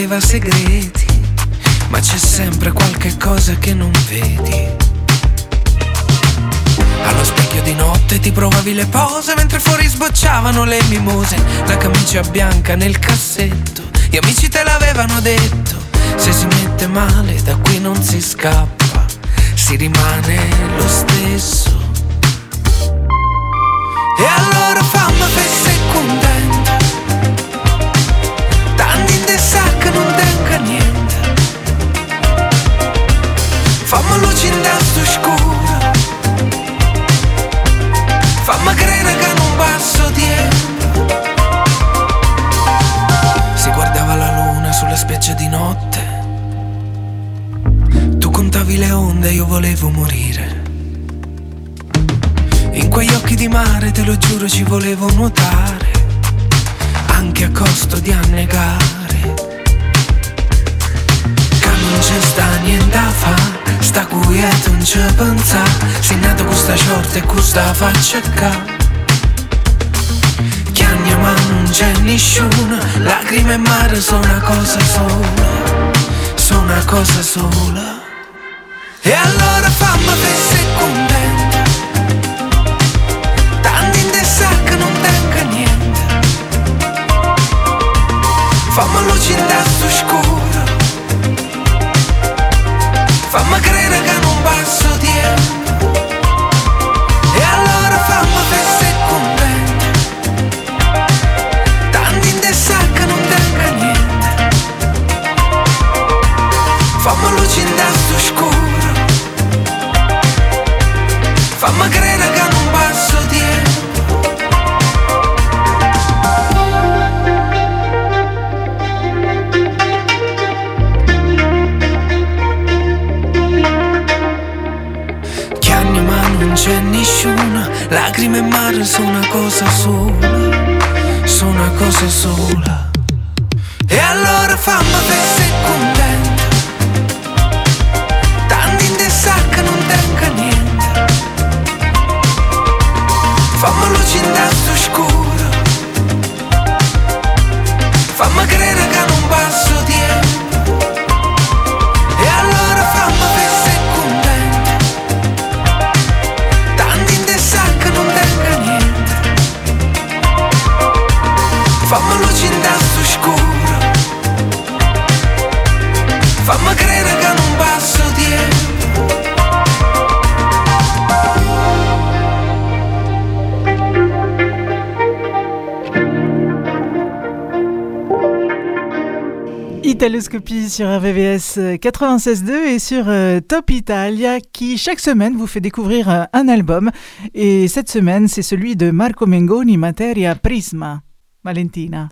Aveva segreti. Ma c'è sempre qualche cosa che non vedi. Allo specchio di notte ti provavi le pose mentre fuori sbocciavano le mimose. La camicia bianca nel cassetto, gli amici te l'avevano detto. Se si mette male da qui non si scappa, si rimane lo stesso. E allora fammi fesse contenta, sacca non tenga niente. Fammi luce in sto scuro. Fammi credere che non passo dietro Si guardava la luna sulla spiaggia di notte. Tu contavi le onde, io volevo morire. In quegli occhi di mare, te lo giuro, ci volevo nuotare. Anche a costo di annegare che non c'è sta niente a fa Sta quieto non ci pensa. Sei nato con sta short e con sta faccia ca Chiagna ma non c'è nessuno Lacrime e mare sono una cosa sola Sono una cosa sola. E allora fammi fesse contenta Tanti e mare sono una cosa sola Sono una cosa sola. E allora fammi fesse contenta Tanti in te sa che non tenga niente. Fammi luce Italoscopie sur RVVS 96.2 et sur euh, Top Italia qui chaque semaine vous fait découvrir euh, un album et cette semaine c'est celui de Marco Mengoni Materia Prisma. Valentina.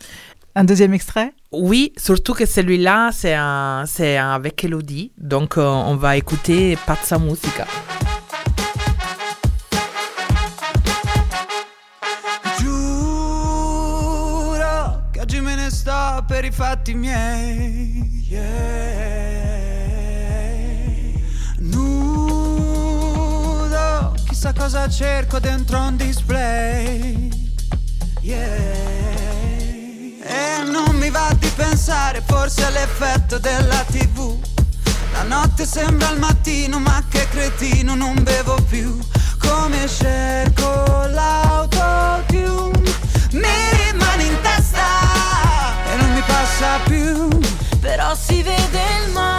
Un deuxième extrait? Oui, surtout que celui-là, c'est avec Elodie. Donc, euh, on va écouter Pazza Musica. Fatti miei. yeah. Nudo, chissà cosa cerco dentro un display. yeah. E non mi va di pensare forse all'effetto della tv. La notte sembra il mattino, ma che cretino, non bevo più. Come cerco l'autotune, mi rimane in testa passa più. Però si vede il mare,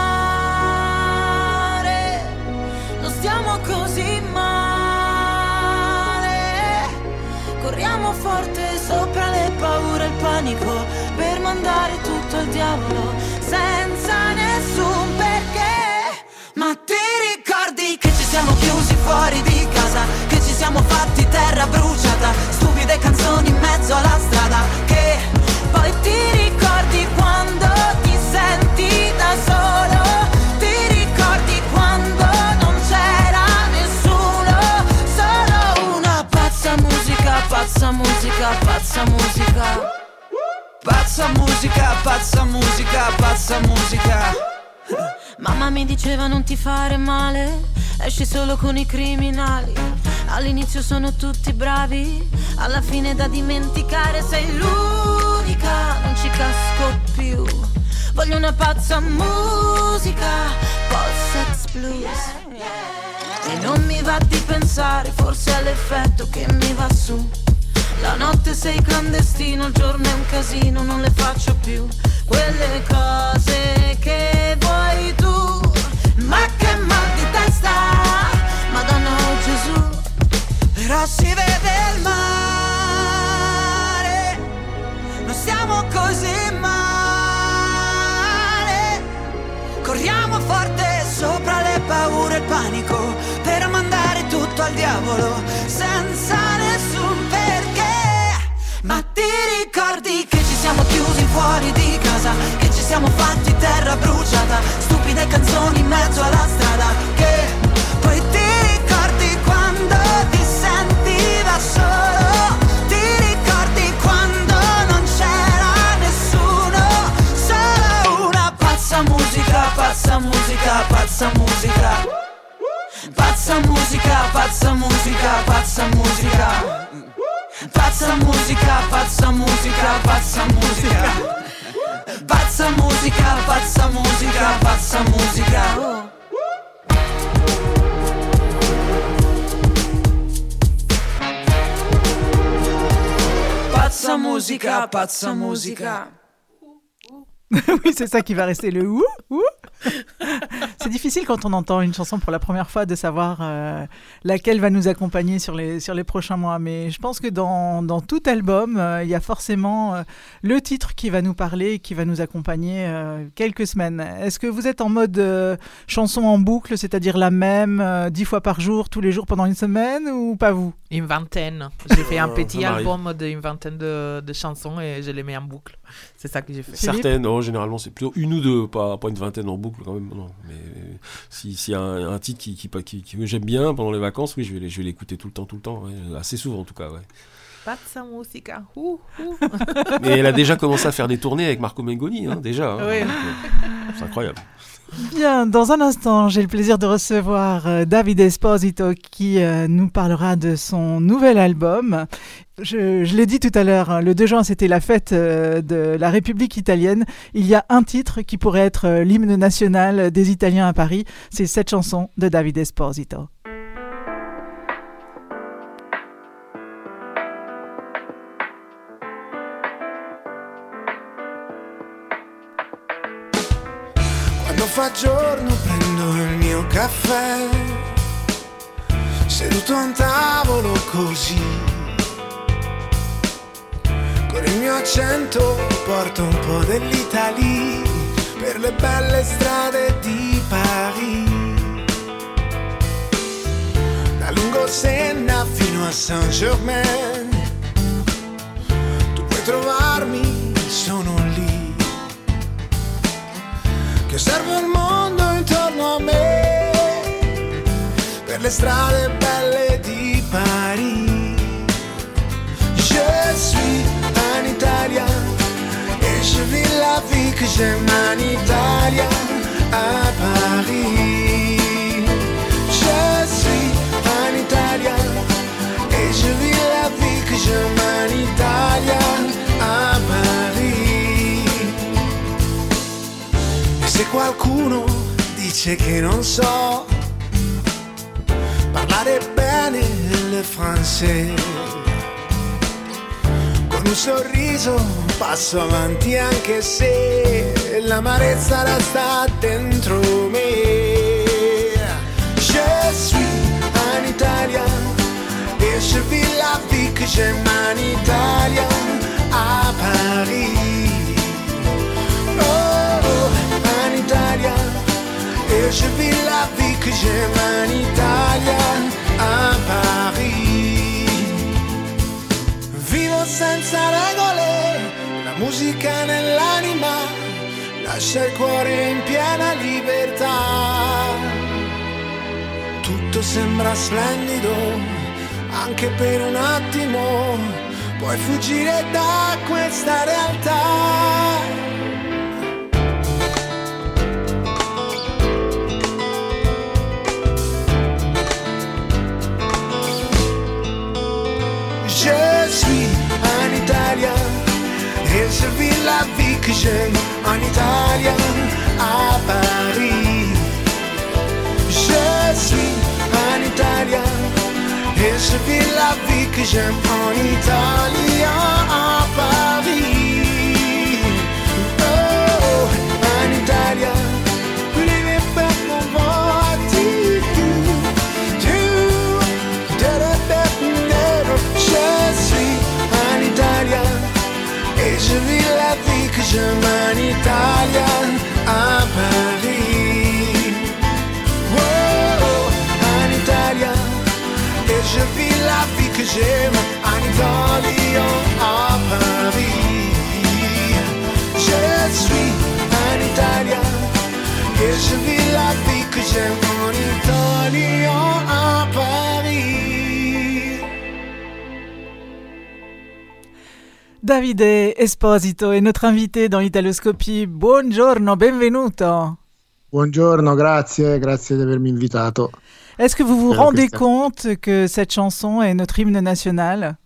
non stiamo così male. Corriamo forte sopra le paure e il panico per mandare tutto al diavolo senza nessun perché. Ma ti ricordi che ci siamo chiusi fuori di casa? Che ci siamo fatti terra bruciata? Stupide canzoni in mezzo alla strada. Che Poi ti ricordi pazza musica, pazza musica. pazza musica, pazza musica, pazza musica. Mamma mi diceva non ti fare male, esci solo con i criminali. All'inizio sono tutti bravi, alla fine da dimenticare sei l'unica, non ci casco più. Voglio una pazza musica, post sex blues. E non mi va di pensare, forse è l'effetto che mi va su. La notte sei clandestino, il giorno è un casino, non le faccio più quelle cose che vuoi tu. Ma che mal di testa, Madonna oh Gesù, però si vede il mare, non siamo così male. Corriamo forte sopra le paure e il panico per mandare tutto al diavolo senza. Ma ti ricordi che ci siamo chiusi fuori di casa, che ci siamo fatti terra bruciata, stupide canzoni in mezzo alla strada, che poi ti ricordi quando ti senti da solo, ti ricordi quando non c'era nessuno, solo una pazza musica, pazza musica, pazza musica. Pazza musica, pazza musica, pazza musica. Pazza musica, pazza musica, pazza musica. Pazza musica, pazza musica, pazza musica. Pazza musica, oui, c'est ça qui va rester le ouh. C'est difficile quand on entend une chanson pour la première fois de savoir euh, laquelle va nous accompagner sur les, sur les prochains mois. Mais je pense que dans, dans tout album, euh, il y a forcément euh, le titre qui va nous parler et qui va nous accompagner euh, quelques semaines. Est-ce que vous êtes en mode euh, chanson en boucle, c'est-à-dire la même euh, dix fois par jour, tous les jours pendant une semaine, ou pas vous? Une vingtaine. J'ai fait un petit album d'une vingtaine de, de chansons et je les mets en boucle. C'est ça que j'ai fait. Certaines, oh, généralement, c'est plutôt une ou deux, pas, pas une vingtaine en boucle quand même. Non. Mais euh, si- s'il y a un, un titre qui, qui, qui, qui- que j'aime bien pendant les vacances, oui, je vais, je vais l'écouter tout le temps, tout le temps. ouais. Assez souvent en tout cas, ouais. Pazza musica. ouh, ouh. Mais elle a déjà commencé à faire des tournées avec Marco Mengoni, hein, déjà. hein. Oui. Euh, c'est incroyable. Bien, dans un instant, j'ai le plaisir de recevoir euh, David Esposito qui euh, nous parlera de son nouvel album. Je, je l'ai dit tout à l'heure, hein, le 2 juin c'était la fête euh, de la République italienne. Il y a un titre qui pourrait être l'hymne national des Italiens à Paris. C'est cette chanson de David Esposito. Fa giorno prendo il mio caffè, seduto a un tavolo così. Con il mio accento porto un po' dell'Italia per le belle strade di Paris. Da lungo Senna fino a Saint-Germain, tu puoi trovarmi, osservo il mondo intorno a me per le strade belle di Paris. Je suis en Italia et je vis la vie que j'aime en Italia à Paris. Je suis en Italia et je vis la vie que j'aime en Italia qualcuno dice che non so parlare bene il francese, con un sorriso passo avanti anche se l'amarezza resta dentro me. Je suis en Italia et je vis la vie que j'aime en Italia à Paris. Et je vis la vie que j'aime en Italia à Paris. Vivo senza regole, la musica nell'anima, lascia il cuore in piena libertà. Tutto sembra splendido, anche per un attimo, puoi fuggire da questa realtà. Je vis la vie que j'aime en Italie, à Paris. Je suis un Italien et je vis la vie que j'aime en Italie, à Paris. Je vis la vie que j'aime en Italia, à Paris. Oh, en Italia et je vis la vie que j'aime en Italie, à Paris. Je suis en Italia et je vis la vie que j'aime en Italie, à Paris. Davide Esposito est notre invité dans Italoscopie. Buongiorno, benvenuto. Buongiorno, grazie, grazie di avermi invitato. Est-ce que vous vous Spero rendez compte que cette chanson est notre hymne national?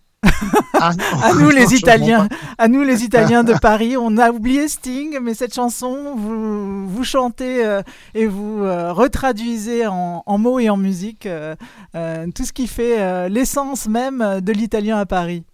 Ah, À nous les Italiens, à nous les Italiens de Paris, on a oublié Sting, mais cette chanson, vous, vous chantez euh, et vous euh, retraduisez en, en mots et en musique euh, tout ce qui fait l'essence même de l'italien à Paris.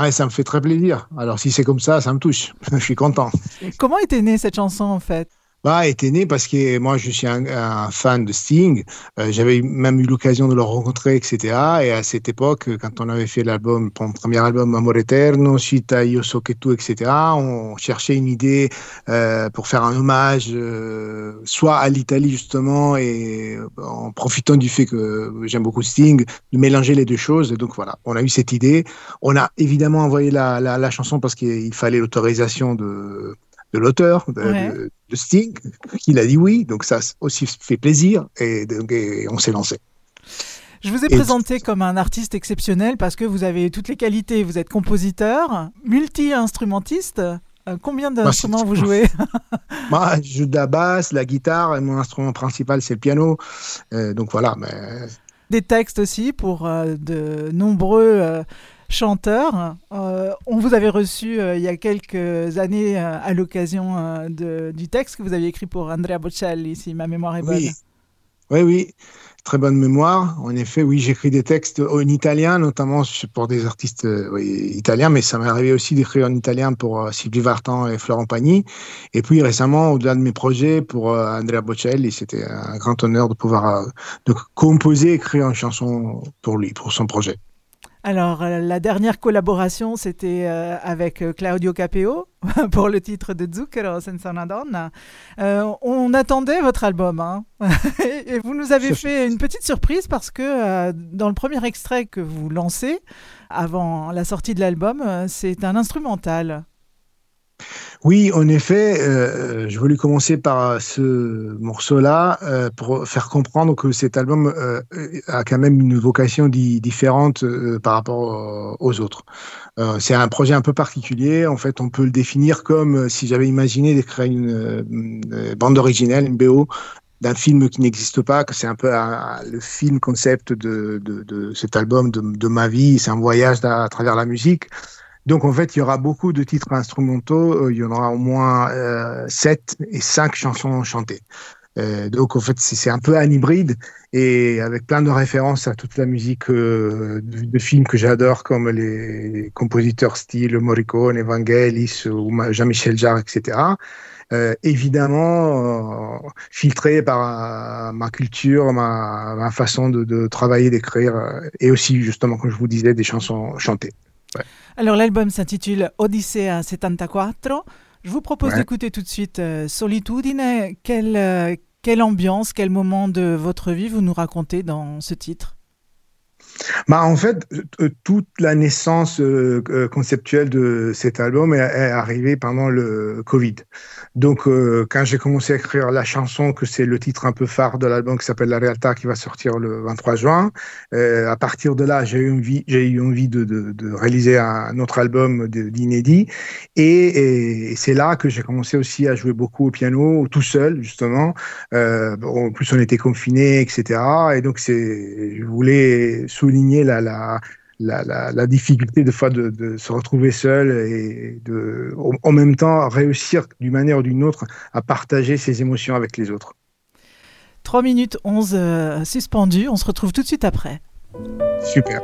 Ah, ça me fait très plaisir. Alors, si c'est comme ça, ça me touche. Je suis content. Comment était née cette chanson en fait? Bah, était née parce que moi, je suis un, fan de Sting. Euh, J'avais même eu l'occasion de le rencontrer, etc. Et à cette époque, quand on avait fait l'album, mon premier album Amor Eterno, suite à Io So etc., on cherchait une idée euh, pour faire un hommage, euh, soit à l'Italie justement, et en profitant du fait que j'aime beaucoup Sting, de mélanger les deux choses. Et donc voilà, on a eu cette idée. On a évidemment envoyé la chanson parce qu'il fallait l'autorisation de de l'auteur, de, Ouais. de- de Sting, il a dit oui, donc ça aussi fait plaisir et, donc, et on s'est lancé. Je vous ai Et- présenté comme un artiste exceptionnel parce que vous avez toutes les qualités. Vous êtes compositeur, multi-instrumentiste. Euh, combien d'instruments vous jouez? Moi, je joue de la basse, la guitare, et mon instrument principal c'est le piano. Euh, donc voilà, mais Des textes aussi pour euh, de nombreux chanteurs. Euh, on vous avait reçu euh, il y a quelques années euh, à l'occasion du texte que vous aviez écrit pour Andrea Bocelli, si ma mémoire est bonne. oui, oui, très bonne mémoire. En effet, oui, j'écris des textes en italien, notamment pour des artistes italiens, mais ça m'est arrivé aussi d'écrire en italien pour Sylvie Vartan et Florent Pagny. Et puis récemment, au-delà de mes projets, pour Andrea Bocelli, c'était un grand honneur de pouvoir de composer, écrire une chanson pour lui, pour son projet. Alors, euh, la dernière collaboration, c'était euh, avec euh, Claudio Capeo pour le titre de Zucchero senza una donna. Euh, on attendait votre album, hein. et vous nous avez fait une petite surprise parce que euh, dans le premier extrait que vous lancez, avant la sortie de l'album, c'est un instrumental. Oui, en effet, euh, je voulais commencer par ce morceau-là euh, pour faire comprendre que cet album euh, a quand même une vocation di- différente euh, par rapport aux autres. C'est un projet un peu particulier. En fait, on peut le définir comme si j'avais imaginé d'écrire une, euh, une bande originale, une BO d'un film qui n'existe pas, que c'est un peu le film concept de, de, de cet album, de, de ma vie. C'est un voyage à travers la musique. Donc en fait, il y aura beaucoup de titres instrumentaux. euh, Il y en aura au moins euh, sept et cinq chansons chantées. Euh, donc en fait, c'est un peu un hybride et avec plein de références à toute la musique euh, de, films que j'adore, comme les compositeurs style Morricone, Vangelis ou Jean-Michel Jarre, etc. Évidemment filtré par ma culture, ma, façon de, travailler, d'écrire et aussi justement, comme je vous disais, des chansons chantées. Alors, l'album s'intitule Odyssea 74. Je vous propose Ouais. d'écouter tout de suite euh, Solitudine. Quelle, euh, quelle ambiance, quel moment de votre vie vous nous racontez dans ce titre? Bah, en fait, euh, toute la naissance euh, euh, conceptuelle de cet album est, arrivée pendant le Covid. Donc, euh, quand j'ai commencé à écrire la chanson, que c'est le titre un peu phare de l'album qui s'appelle La Realtà, qui va sortir le 23 juin, euh, à partir de là, j'ai eu envie, de, réaliser un autre album d'inédit. Et, c'est là que j'ai commencé aussi à jouer beaucoup au piano, tout seul, justement. Euh, en plus, on était confinés, etc. Et donc, je voulais souligner la, la, la, la, la difficulté de fois de, de se retrouver seul et de, en, en même temps, réussir d'une manière ou d'une autre à partager ses émotions avec les autres. 3 minutes 11 euh, suspendues. On se retrouve tout de suite après. Super.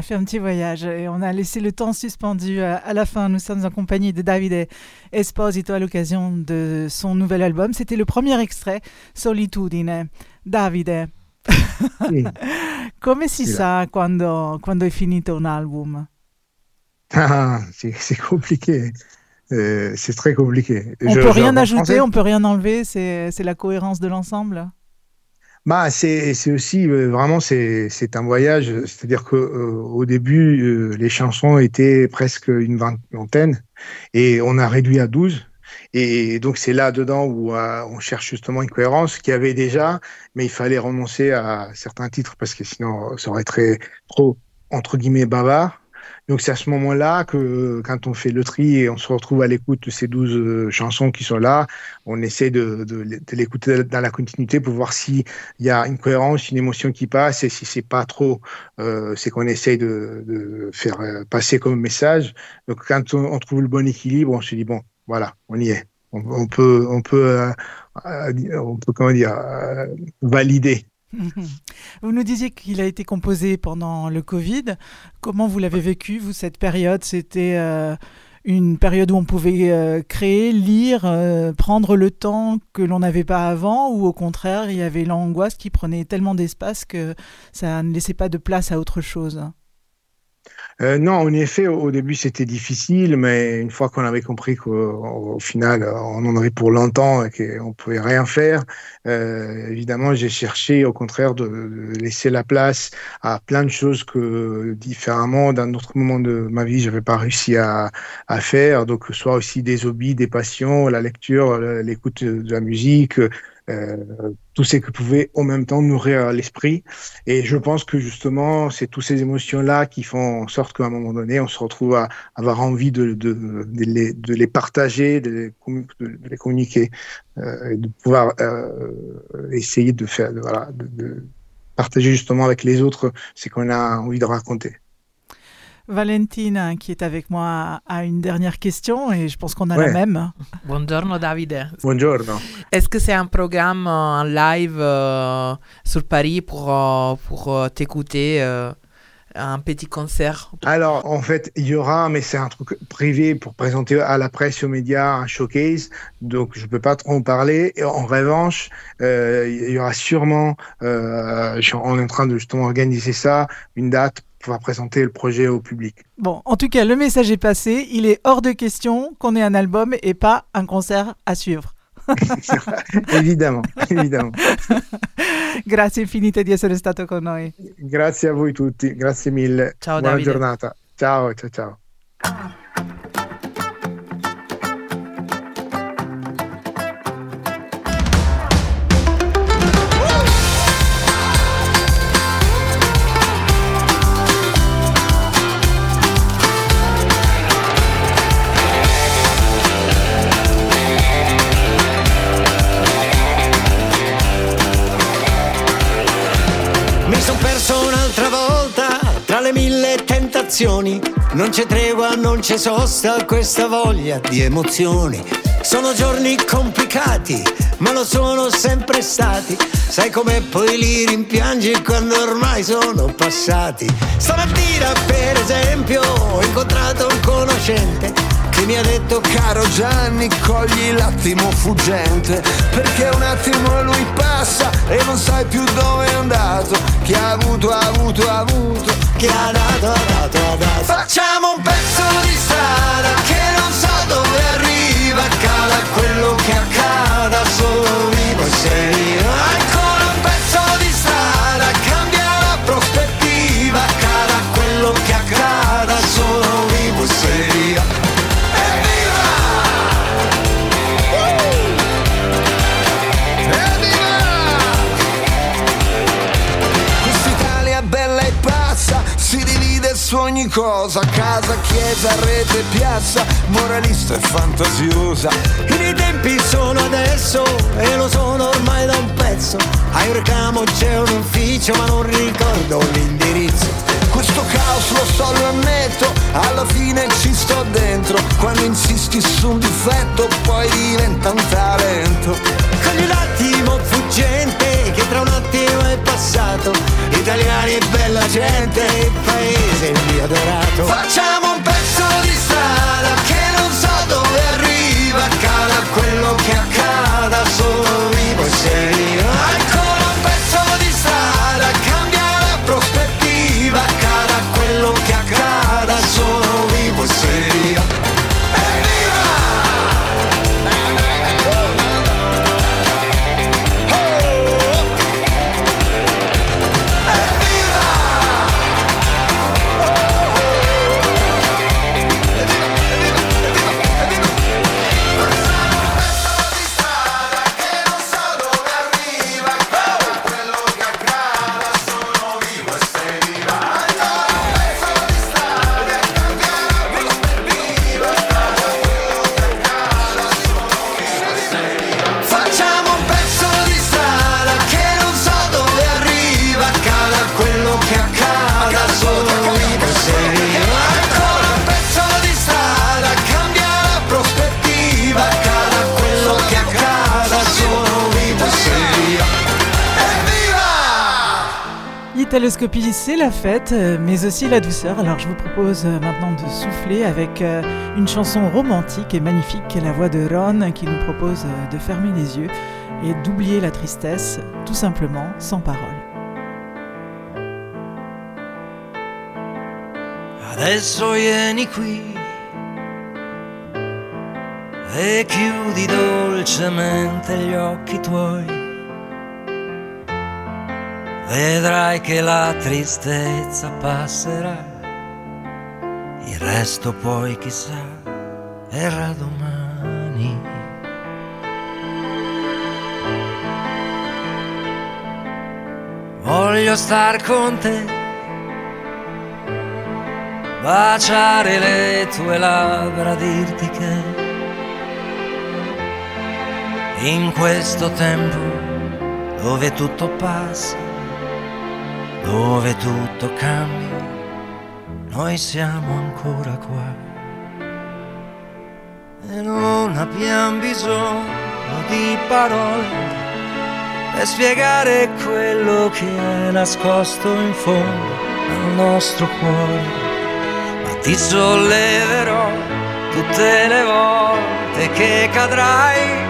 A fait un petit voyage et on a laissé le temps suspendu à, la fin. Nous sommes en compagnie de Davide Esposito à l'occasion de son nouvel album. C'était le premier extrait, Solitudine. Davide, Sì. come si Sì, sa quando, quando è finito un album? Ah, c'est compliqué. Euh, c'est très compliqué. On Je- peut rien en ajouter, on peut rien enlever, c'est la cohérence de l'ensemble? Bah, c'est aussi euh, vraiment c'est un voyage. C'est-à-dire que euh, au début euh, les chansons étaient presque une vingtaine et on a réduit à 12. Et donc c'est là dedans où on cherche justement une cohérence qu'il y avait déjà, mais il fallait renoncer à certains titres parce que sinon ça aurait été trop entre guillemets bavard. Donc c'est à ce moment-là que quand on fait le tri et on se retrouve à l'écoute de ces 12 euh, chansons qui sont là, on essaie de, l'écouter dans la continuité pour voir s'il y a une cohérence, une émotion qui passe et si c'est pas trop, euh, c'est qu'on essaie de, faire euh, passer comme message. Donc quand on, trouve le bon équilibre, on se dit bon, voilà, on y est. On, peut, on peut, euh, euh, on peut comment dire, euh, valider. Vous nous disiez qu'il a été composé pendant le Covid. Comment vous l'avez vécu, vous, cette période? C'était euh, une période où on pouvait euh, créer, lire, euh, prendre le temps que l'on n'avait pas avant, ou au contraire, il y avait l'angoisse qui prenait tellement d'espace que ça ne laissait pas de place à autre chose? Euh, non, en effet, au, début c'était difficile, mais une fois qu'on avait compris qu'au au final on en avait pour longtemps et qu'on pouvait rien faire, euh, évidemment j'ai cherché au contraire de, laisser la place à plein de choses que différemment d'un autre moment de ma vie j'avais pas réussi à, à faire. Donc soit aussi des hobbies, des passions, la lecture, le- l'écoute de la musique. Euh, tout ce qui pouvait en même temps nourrir l'esprit. Et je pense que justement, c'est toutes ces émotions-là qui font en sorte qu'à un moment donné, on se retrouve à avoir envie de, de, de, les, de les partager, de les, communiquer, euh, et de pouvoir euh, essayer de faire, voilà, de partager justement avec les autres ce qu'on a envie de raconter. Valentine, qui est avec moi, a une dernière question et je pense qu'on a Ouais. la même. Buongiorno Davide. Buongiorno. Est-ce que c'est un programme euh, en live euh, sur Paris pour, euh, pour t'écouter euh, un petit concert? Alors, en fait, il y aura, mais c'est un truc privé pour présenter à la presse et aux médias un showcase, donc je peux pas trop en parler. Et en revanche, euh, il y aura sûrement, euh, on est en train de justement organiser ça, une date pour pouvoir présenter le projet au public. Bon, en tout cas, le message est passé. Il est hors de question qu'on ait un album et pas un concert à suivre. évidemment, évidemment. Grazie infinite di essere stato con noi. Grazie a voi tutti, grazie mille. Ciao, Buona Davide. giornata. Ciao, ciao, ciao. Tentazioni. Non c'è tregua, non c'è sosta, questa voglia di emozioni. Sono giorni complicati, ma lo sono sempre stati. Sai come poi li rimpiangi quando ormai sono passati. Stamattina, per esempio, ho incontrato un conoscente che mi ha detto Caro Gianni, cogli l'attimo fuggente, perché un attimo lui passa e non sai più dove è andato. Chi ha avuto, ha avuto, ha avuto. Chi ha dato, ha dato, ha dato. Facciamo un pezzo di strada che non so dove arriva, accada quello che accada, solo vivo e sei su ogni cosa, casa, chiesa, rete, piazza, moralista e fantasiosa. I miei tempi sono adesso e lo sono ormai da un pezzo. A un recamo c'è un ufficio ma non ricordo l'indirizzo. Questo caos lo so, lo ammetto, alla fine ci sto dentro. Quando insisti su un difetto poi diventa un talento. Cogli l'attimo fuggente che tra un attimo è passato. Italiani e bella gente, il paese il mio adorato. Facciamo un pezzo di strada che non so dove arriva, accada quello che accada, solo vivo e sei. Ancora L'italoscopie, c'est la fête, euh, mais aussi la douceur. Alors je vous propose euh, maintenant de souffler avec euh, une chanson romantique et magnifique, la voix de Ron, qui nous propose de fermer les yeux et d'oublier la tristesse, tout simplement, sans parole. Adesso qui e chiudi dolcemente. Vedrai che la tristezza passerà, il resto poi chissà era domani. Voglio star con te, baciare le tue labbra, dirti che in questo tempo dove tutto passa, dove tutto cambia, noi siamo ancora qua. E non abbiamo bisogno di parole per spiegare quello che è nascosto in fondo al nostro cuore. Ma ti solleverò tutte le volte che cadrai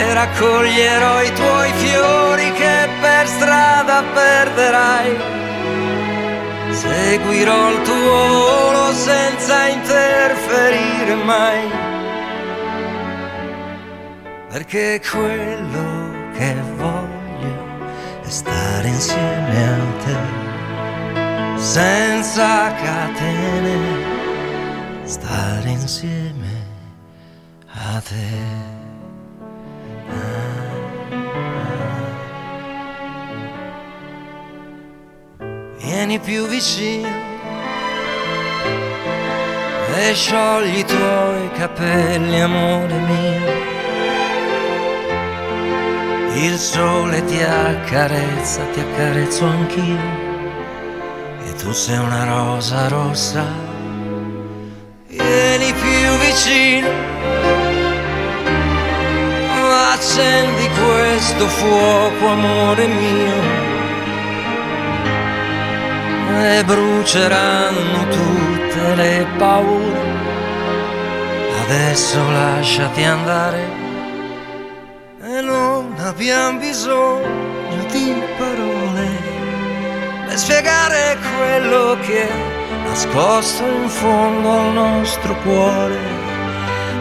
e raccoglierò i tuoi fiori che per strada perderai. Seguirò il tuo volo senza interferire mai, perché quello che voglio è stare insieme a te, senza catene, stare insieme a te. Vieni più vicino e sciogli i tuoi capelli, amore mio. Il sole ti accarezza, ti accarezzo anch'io. E tu sei una rosa rossa. Vieni più vicino, accendi questo fuoco, amore mio e bruceranno tutte le paure. Adesso lasciati andare e non abbiamo bisogno di parole per spiegare quello che è nascosto in fondo al nostro cuore.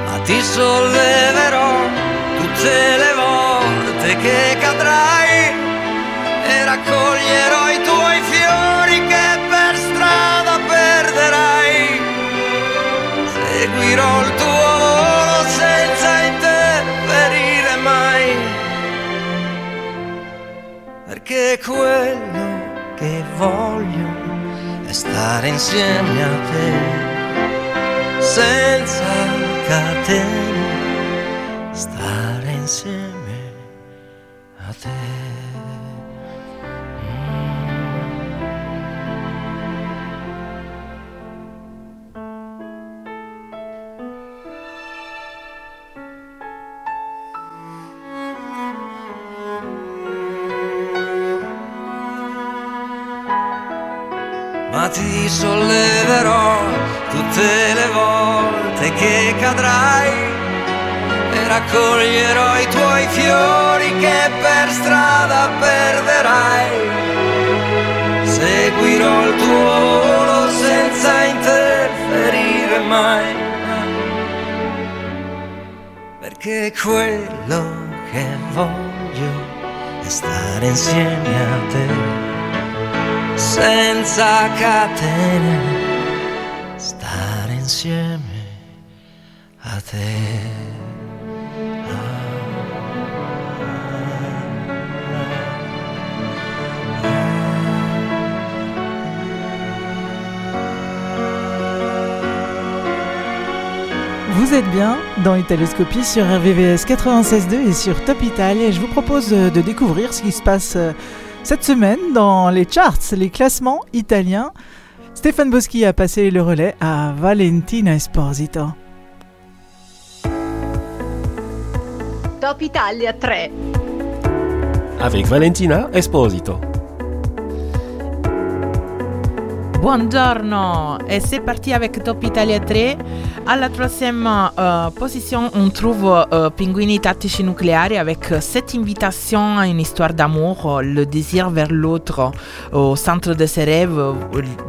Ma ti solleverò tutte le volte che cadrai e raccoglierò i tuoi fiori che per strada perderai. Seguirò il tuo volo senza interferire mai, perché quello che voglio è stare insieme a te, senza catene, raccoglierò i tuoi fiori che per strada perderai. Seguirò il tuo volo senza interferire mai, perché quello che voglio è stare insieme a te senza catene, stare insieme a te. Vous êtes bien dans Italoscopie sur RVVS 96.2 et sur Top Italia. Et je vous propose euh, de découvrir ce qui se passe euh, cette semaine dans les charts, les classements italiens. Stéphane Boschi a passé le relais à Valentina Esposito. Top Italia 3. Avec Valentina Esposito. Buongiorno et c'est parti avec Top Italia 3. À la troisième euh, position, on trouve euh, Pinguini tattici nucléaires avec cette invitation à une histoire d'amour, le désir vers l'autre au centre de ses rêves,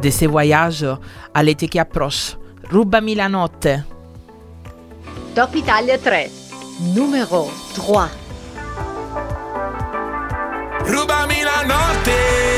de ses voyages à l'été qui approche. Rubami la notte. Top Italia 3. Numero 3. Rubami la notte,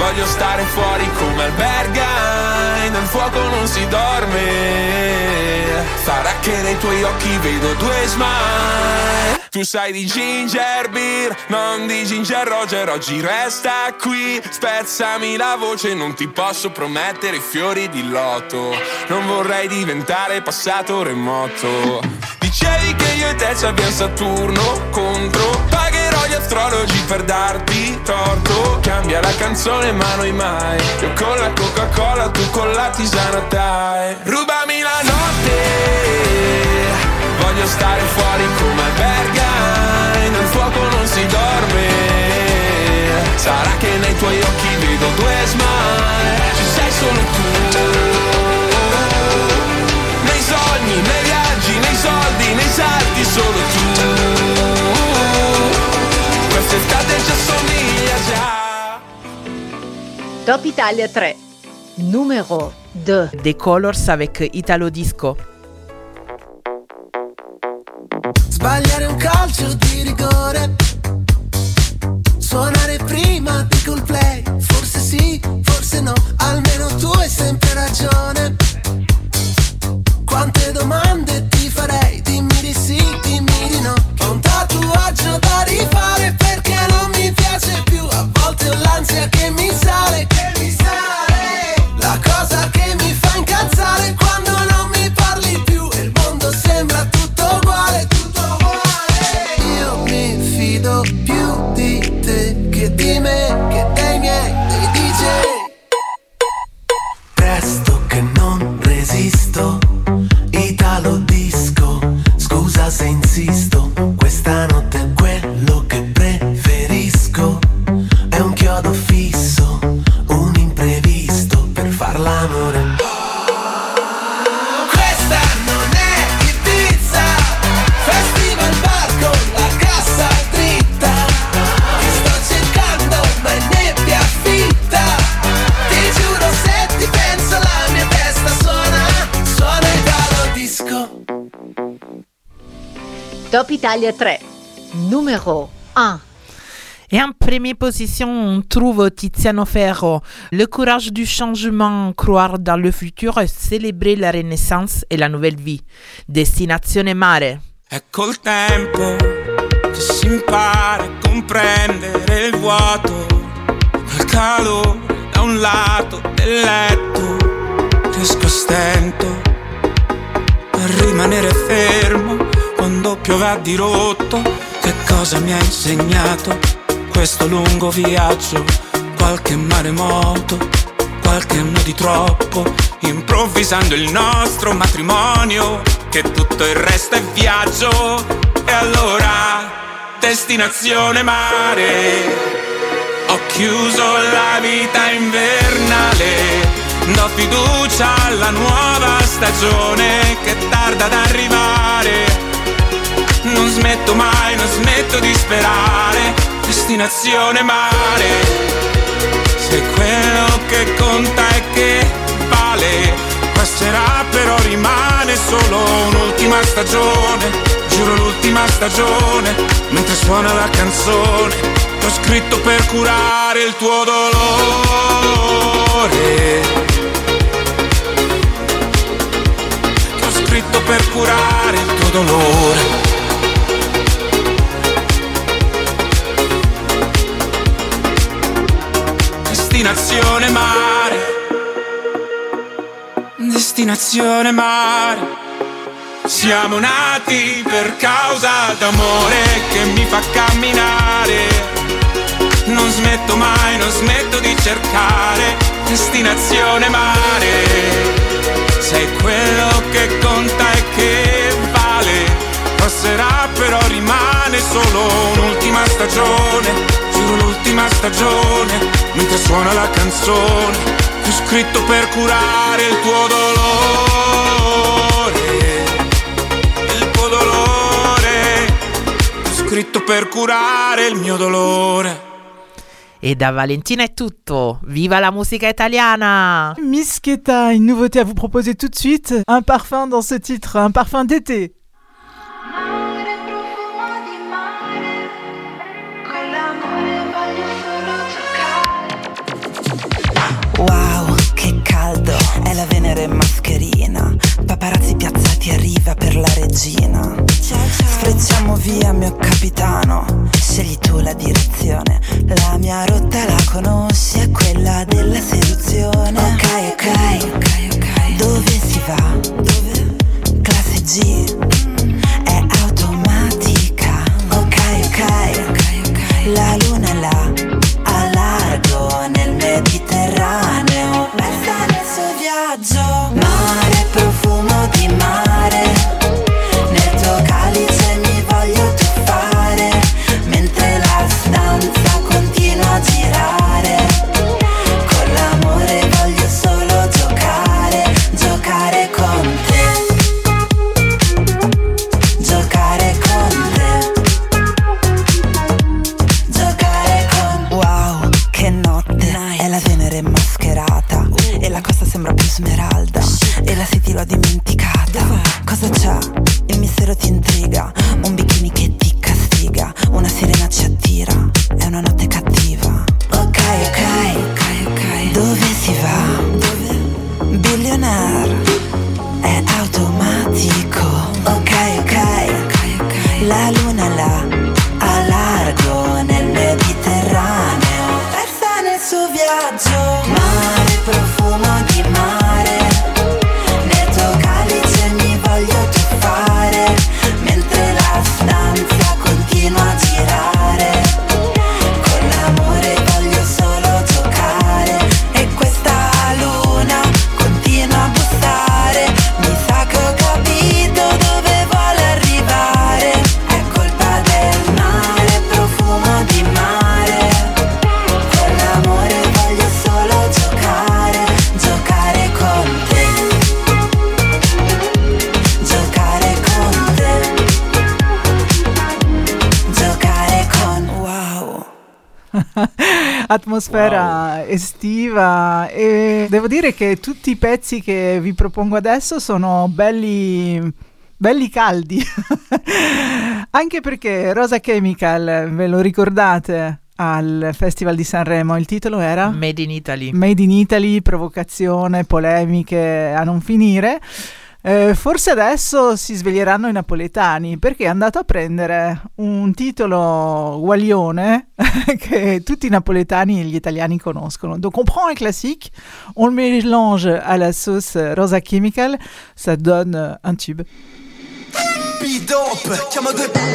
voglio stare fuori come alberga, e nel fuoco non si dorme. Sarà che nei tuoi occhi vedo due smile. Tu sai di ginger beer, non di ginger roger, oggi resta qui. Spezzami la voce, non ti posso promettere fiori di loto. Non vorrei diventare passato remoto. Dicevi che io e te ci abbiamo Saturno contro Pagherò gli astrologi per darti torto. Cambia la canzone ma noi mai. Io con la Coca-Cola, tu con la tisana dai. Rubami la notte. Voglio stare fuori come alberga nel fuoco non si dorme. Sarà che nei tuoi occhi vedo due smile. Ci sei solo tu. Nei sogni, nei viaggi, nei soldi, nei salti solo tu Top Italia 3. Numero 2. The Colors avec Italo Disco. Sbagliare un calcio di rigore Suonare prima di col play Forse sì, forse no Almeno tu hai sempre ragione Quante domande ti farei Italia 3. Numero 1. Et en première position, on trouve Tiziano Ferro. Le courage du changement, croire dans le futur et célébrer la renaissance et la nouvelle vie. Destinazione Mare. È col tempo che si impara a comprendere il vuoto, quel calore da un lato del letto, riesco a stento a rimanere fermo quando piove a dirotto. Che cosa mi ha insegnato questo lungo viaggio? Qualche maremoto, qualche anno di troppo, improvvisando il nostro matrimonio, che tutto il resto è viaggio. E allora, destinazione mare. Ho chiuso la vita invernale, do fiducia alla nuova stagione che tarda ad arrivare. Non smetto mai, non smetto di sperare, destinazione mare. Se quello che conta è che vale, passerà però rimane solo un'ultima stagione, giuro l'ultima stagione, mentre suona la canzone, che ho scritto per curare il tuo dolore. Che ho scritto per curare il tuo dolore. Destinazione mare. Destinazione mare. Siamo nati per causa d'amore che mi fa camminare. Non smetto mai, non smetto di cercare. Destinazione mare. Sei quello che conta e che. Passerà però rimane solo un'ultima stagione. Giuro l'ultima stagione. Mentre suona la canzone fu scritto per curare il tuo dolore. Il tuo dolore, fu scritto per curare il mio dolore. Et da Valentina è tutto. Viva la musica italiana Miss Keta, une nouveauté à vous proposer tout de suite. Un parfum dans ce titre, un parfum d'été. Venere mascherina. Paparazzi piazzati a riva per la regina. Sprecciamo via, mio capitano. Scegli tu la direzione. La mia rotta la conosci, è quella della seduzione. Ok, ok, ok, ok. Dove si va? Dove? Classe G. È automatica. Ok, ok, ok, ok. La luna è là, a largo nel Mediterraneo. Persa door. Atmosfera estiva e devo dire che tutti i pezzi che vi propongo adesso sono belli belli caldi. Anche perché Rosa Chemical, ve lo ricordate al Festival di Sanremo, il titolo era Made in Italy. Made in Italy, provocazione, polemiche a non finire. Eh, forse adesso si sveglieranno i napoletani perché è andato a prendere un titolo guaglione che tutti i napoletani e gli italiani conoscono. Donc on prend un classique, on le mélange à la sauce Rosa Chemical, ça donne un tube.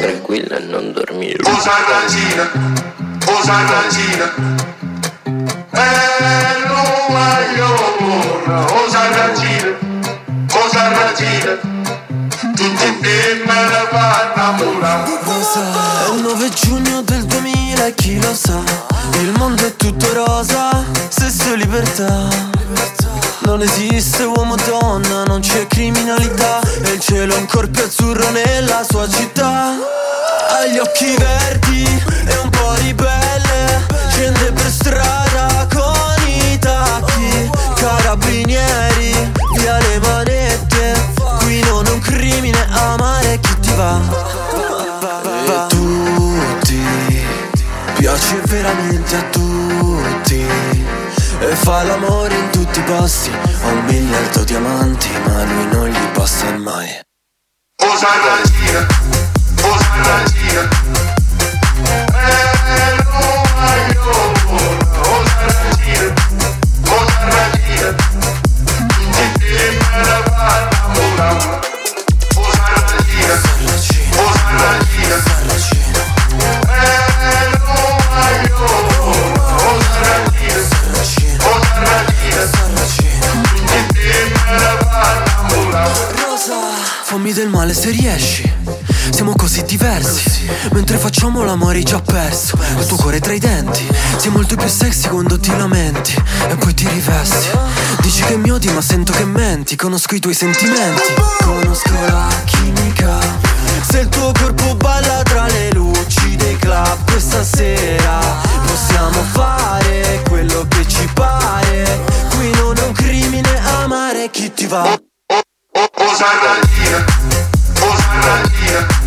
Tranquilla, non dormire. Osa ragina, osa ragina. Eh, non voglio, osa ragina, è il 9 giugno del 2000 e chi lo sa Il mondo è tutto rosa, stesso libertà. Non esiste uomo donna, non c'è criminalità E il cielo è ancora più azzurro nella sua città. Ha gli occhi verdi e un po' ribelle Scende per strada con i tacchi. Carabinieri, via le manette Qui non è un crimine amare chi ti va. E tutti Piace veramente a tutti. E fa l'amore in tutti i posti. Ho un miliardo di amanti Ma lui non gli basta mai. Osa ragina, osa ragina. Eh, non voglio, osa ragina, fammi del male se riesci. Siamo così diversi Mentre facciamo l'amore hai già perso. Il tuo cuore tra i denti Sei molto più sexy quando ti lamenti E poi ti rivesti. Dici che mi odi ma sento che menti Conosco i tuoi sentimenti. Conosco la chimica Se il tuo corpo balla tra le luci dei club Questa sera. Possiamo fare quello che ci pare Qui non è un crimine amare chi ti va Ousadia, ousadia.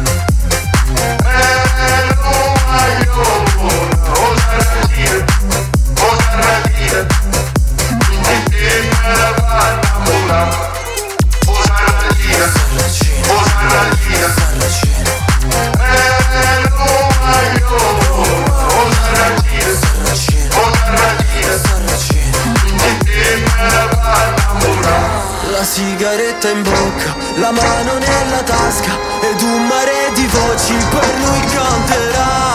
Sigaretta in bocca, la mano nella tasca Ed un mare di voci per lui canterà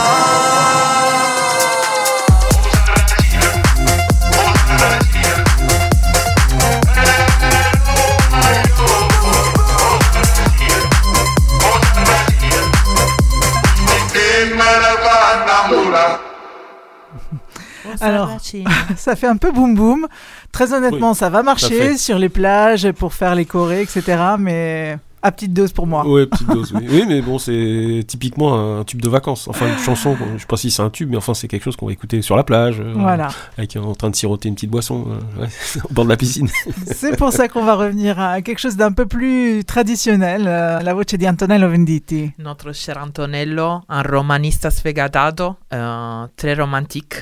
Alors, ça fait un peu boum boum. Très honnêtement, Oui, ça va marcher sur les plages pour faire les chorés, etc. Mais à petite dose pour moi. Ouais, petite dose, oui. Oui, mais bon, c'est typiquement un tube de vacances. Enfin, une chanson, je sais pas si c'est un tube, mais enfin, c'est quelque chose qu'on va écouter sur la plage. euh, Voilà. Avec, en train de siroter une petite boisson, euh, ouais, au bord de la piscine. C'est pour ça qu'on va revenir à quelque chose d'un peu plus traditionnel, euh, la voce di Antonello Venditti. Notre cher Antonello, un romanista sfegatato, euh, très romantique,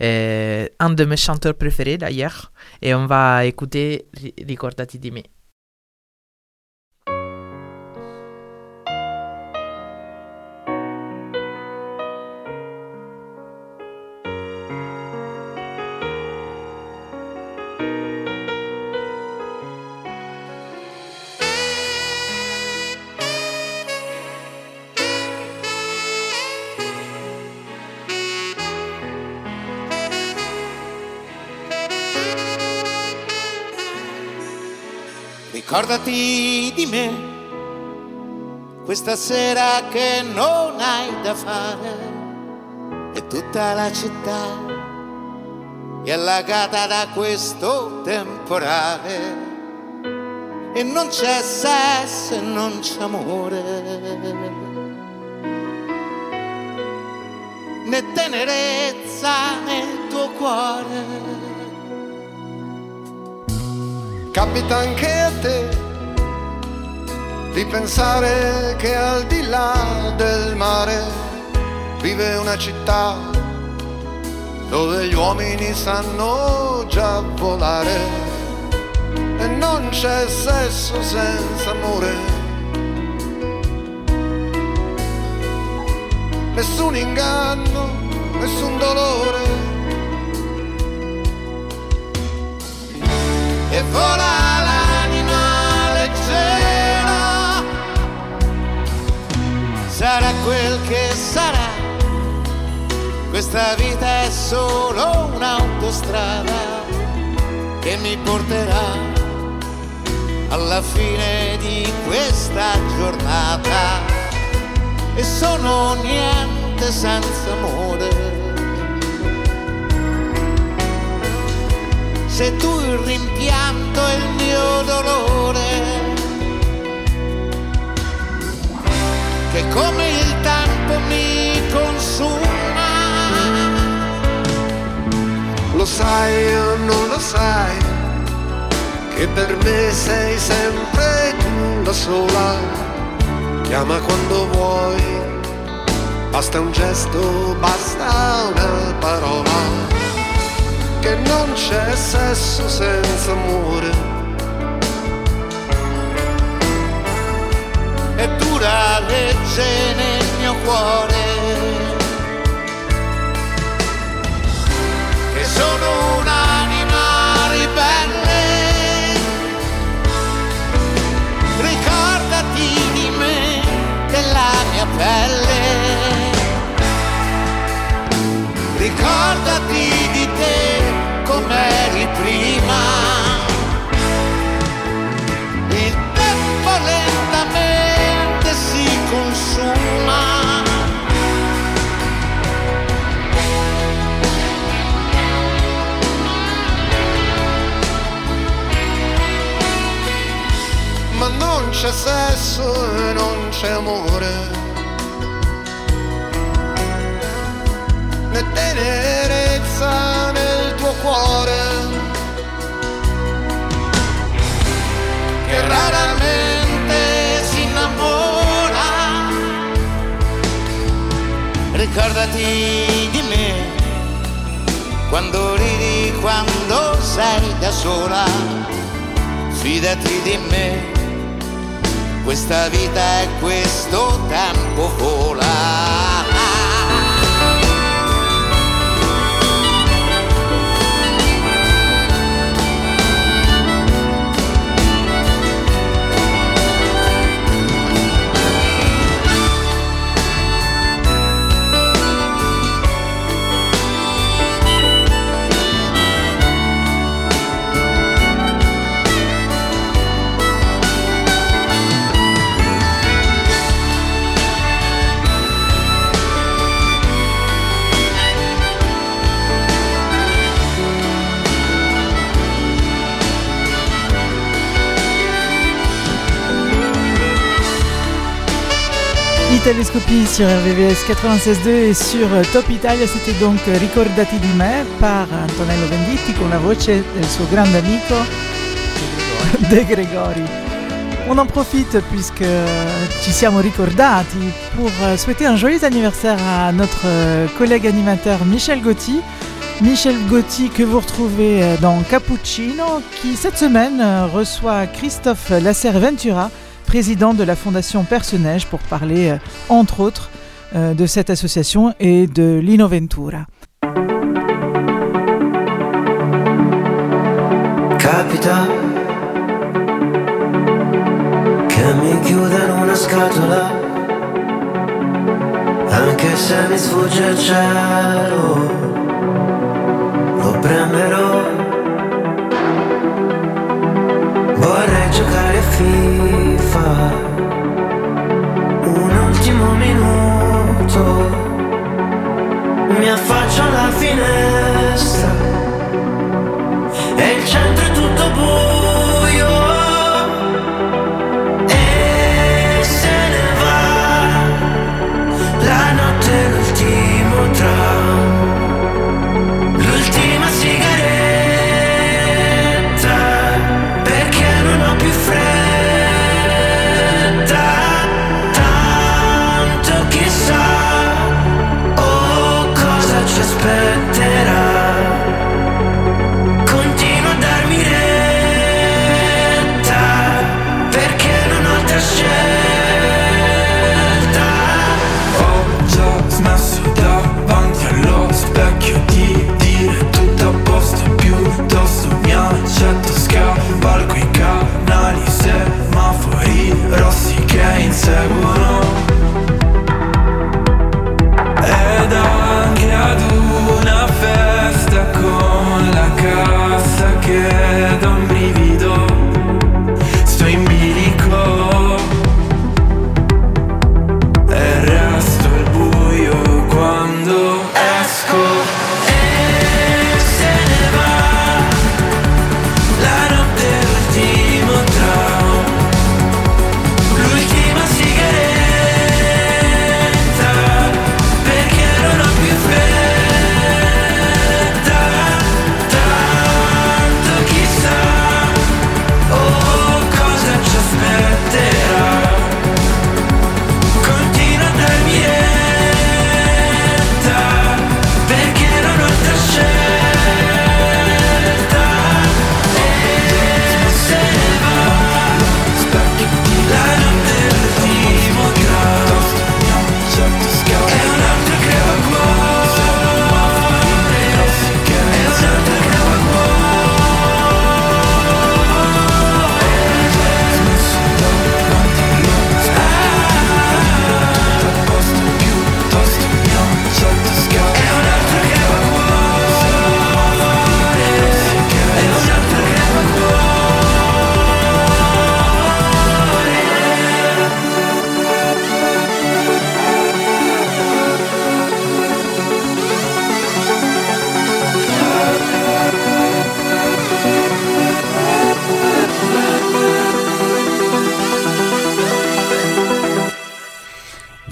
un de mes chanteurs préférés d'ailleurs, et on va écouter Ri- Ricordati di me. Ricordati di me, questa sera che non hai da fare e tutta la città. È allagata da questo temporale. E non c'è sesso e non c'è amore. Né tenerezza nel tuo cuore Capita anche a te di pensare che al di là del mare vive una città dove gli uomini sanno già volare e non c'è sesso senza amore. Nessun inganno, nessun dolore. E vola l'anima leggera. Sarà quel che sarà, questa vita è solo un'autostrada che mi porterà alla fine di questa giornata e sono niente senza amore. Se tu il rimpianto e il mio dolore, che come il tempo mi consuma. Lo sai o non lo sai, che per me sei sempre tu la sola. Chiama quando vuoi, basta un gesto, basta una parola. Che non c'è sesso senza amore. e dura legge nel mio cuore. Che sono un'anima ribelle. Ricordati di me della mia pelle. Ricordati di te prima. Il tempo lentamente si consuma. Ma non c'è sesso e non c'è amore. Né tenerezza nel tuo cuore. Raramente si innamora. Ricordati di me quando ridi, quando sei da sola. Fidati di me, questa vita e questo tempo vola. Italoscopie sur RVVS 96.2 et sur Top Italia, c'était donc Ricordati di me par Antonello Venditti con la voce del suo grande amico De Gregori. On en profite puisque ci siamo ricordati pour souhaiter un joyeux anniversaire à notre collègue animateur Michel Gotti. Michel Gotti que vous retrouvez dans Cappuccino qui cette semaine reçoit Christophe Lasserre-Ventura président de la Fondation Personnage pour parler, euh, entre autres, euh, de cette association et de l'Innoventura. Capita che mi chiudano una scatola, anche se mi sfugge il cielo, lo premerò. Vorrei giocare a FIFA Un ultimo minuto. Mi affaccio alla finestra E il centro è tutto buio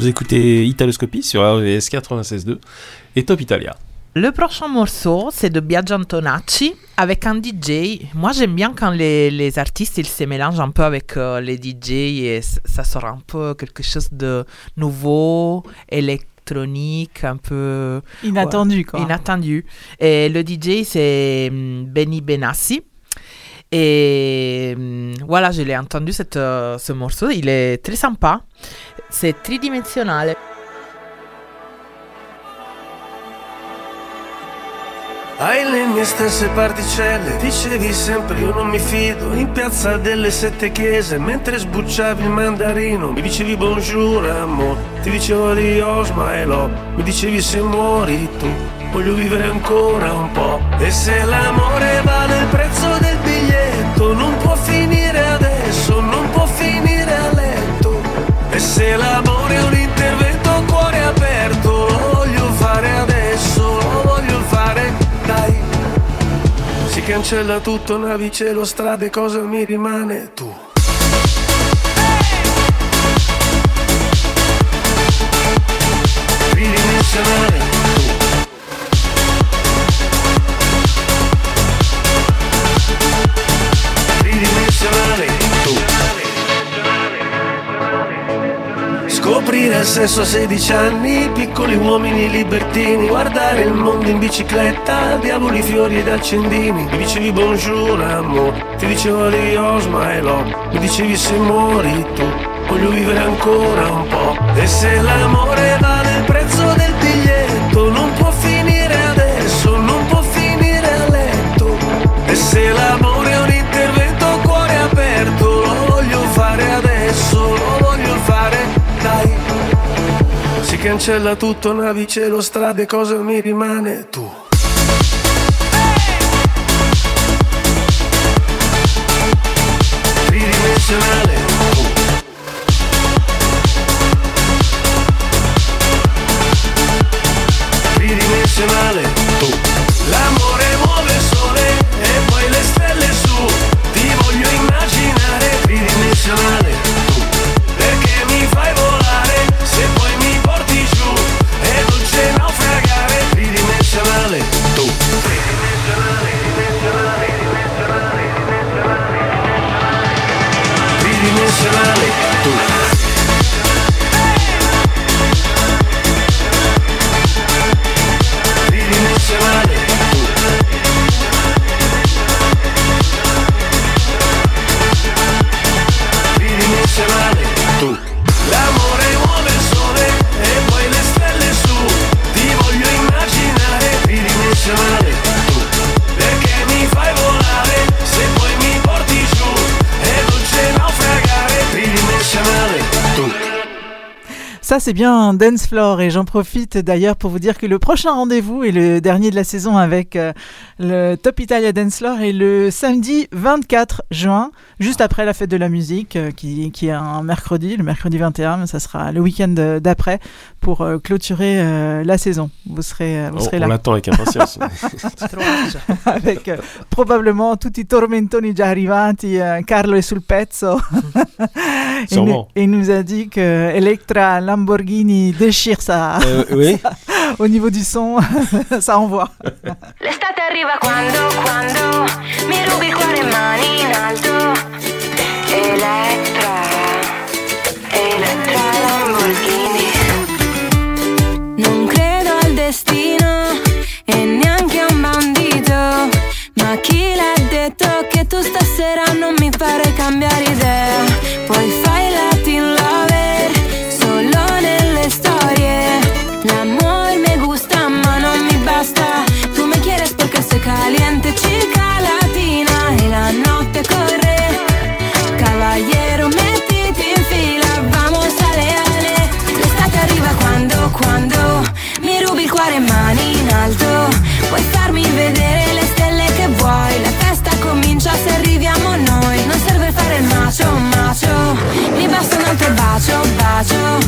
écoutez Italoscopie sur RVS 96.2 et Top Italia. Le prochain morceau, c'est de Biagio Antonacci avec un DJ. Moi, j'aime bien quand les, les artistes ils se mélangent un peu avec euh, les DJ et ça sort un peu quelque chose de nouveau, électronique, un peu Inattendu, quoi. Inattendu. Et le DJ, c'est hum, Benny Benassi. Et hum, voilà, je l'ai entendu cette, euh, ce morceau. Il est très sympa. C'est tridimensionnel. Hai le mie stesse particelle, dicevi sempre io non mi fido In piazza delle sette chiese, mentre sbucciavi il mandarino Mi dicevi bonjour amore, ti dicevo adios my love Mi dicevi se muori tu, voglio vivere ancora un po' E se l'amore vale il prezzo del se l'amore è un intervento a cuore aperto Lo voglio fare adesso, lo voglio fare, dai. Si cancella tutto, navi, cielo, strade, cosa mi rimane? Tu. Tridimensionale Scoprire il sesso a 16 anni, piccoli uomini libertini, guardare il mondo in bicicletta, diavoli, fiori ed accendini. Mi dicevi bonjour amore, ti dicevo adios my love, mi dicevi se muori tu, voglio vivere ancora un po'. E se l'amore vale il prezzo Si cancella tutto, navi, cielo, strade, cosa mi rimane? Tu. Tridimensionale. Ça, c'est bien Dance Floor. Et j'en profite d'ailleurs pour vous dire que le prochain rendez-vous et le dernier de la saison avec euh, le Top Italia Dance Floor est le samedi 24 juin, juste après la fête de la musique, euh, qui, qui est un mercredi, le mercredi 21. Mais ça sera le week-end euh, d'après pour euh, clôturer euh, la saison. Vous serez, euh, vous On, serez on là. l'attend avec impatience. avec euh, probablement tutti i tormentoni già arrivati, euh, Carlo est sul pezzo. il nous a dit que Electra Lamborghini déchire ça. Euh, oui. Au niveau du son, ça envoie. L'estate arriva quando, quando mi rubi il cuore mani in alto. Elettra, Elettra Lamborghini. Non credo al destino e neanche a un bandito. Ma chi l'ha detto che tu stasera non mi pare cambiare idea? Poi fai Latin lover le mani in alto, puoi farmi vedere le stelle che vuoi, la festa comincia se arriviamo noi, non serve fare il macio, macio, mi basta un altro bacio, bacio,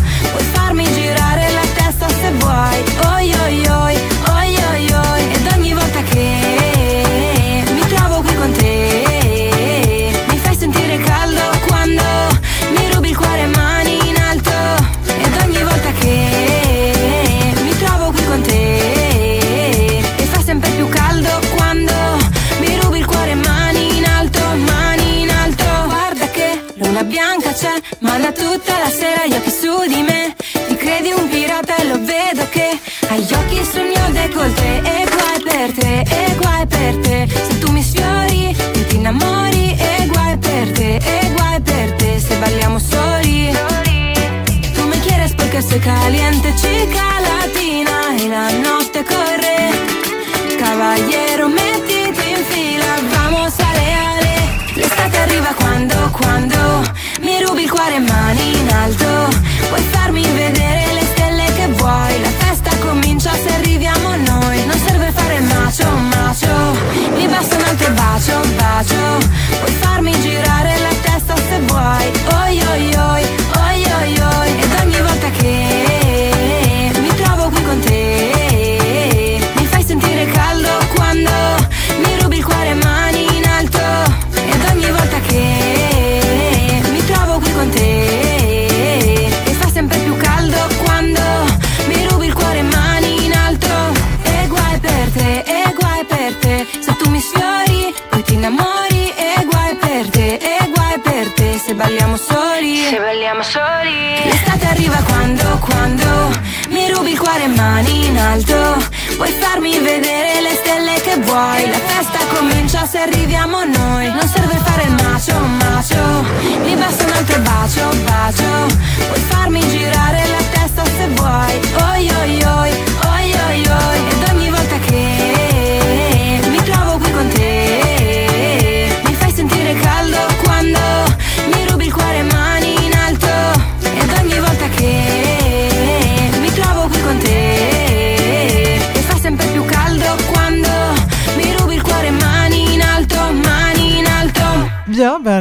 da tutta la sera gli occhi su di me. Ti credi un pirata e lo vedo che hai gli occhi sul mio decolte. E guai per te, e guai per te. Se tu mi sfiori, io ti innamori. E guai per te, e guai per te. Se balliamo soli. Tú me quieres porque soy caliente, chica latina. Y la notte corre. Caballero, mettiti in fila, vamos ale ale. L'estate arriva quando, quando mi rubi il cuore mani in alto. Puoi farmi vedere le stelle che vuoi. La festa comincia se arriviamo noi. Non serve fare macio, macio. Mi basta un altro bacio, bacio. Puoi farmi vedere le stelle che vuoi. La festa comincia se arriviamo noi. Non serve fare macio, macio. Mi basta un altro bacio, bacio. Puoi farmi girare la testa se vuoi. Oi, oi, oi, oi, oi,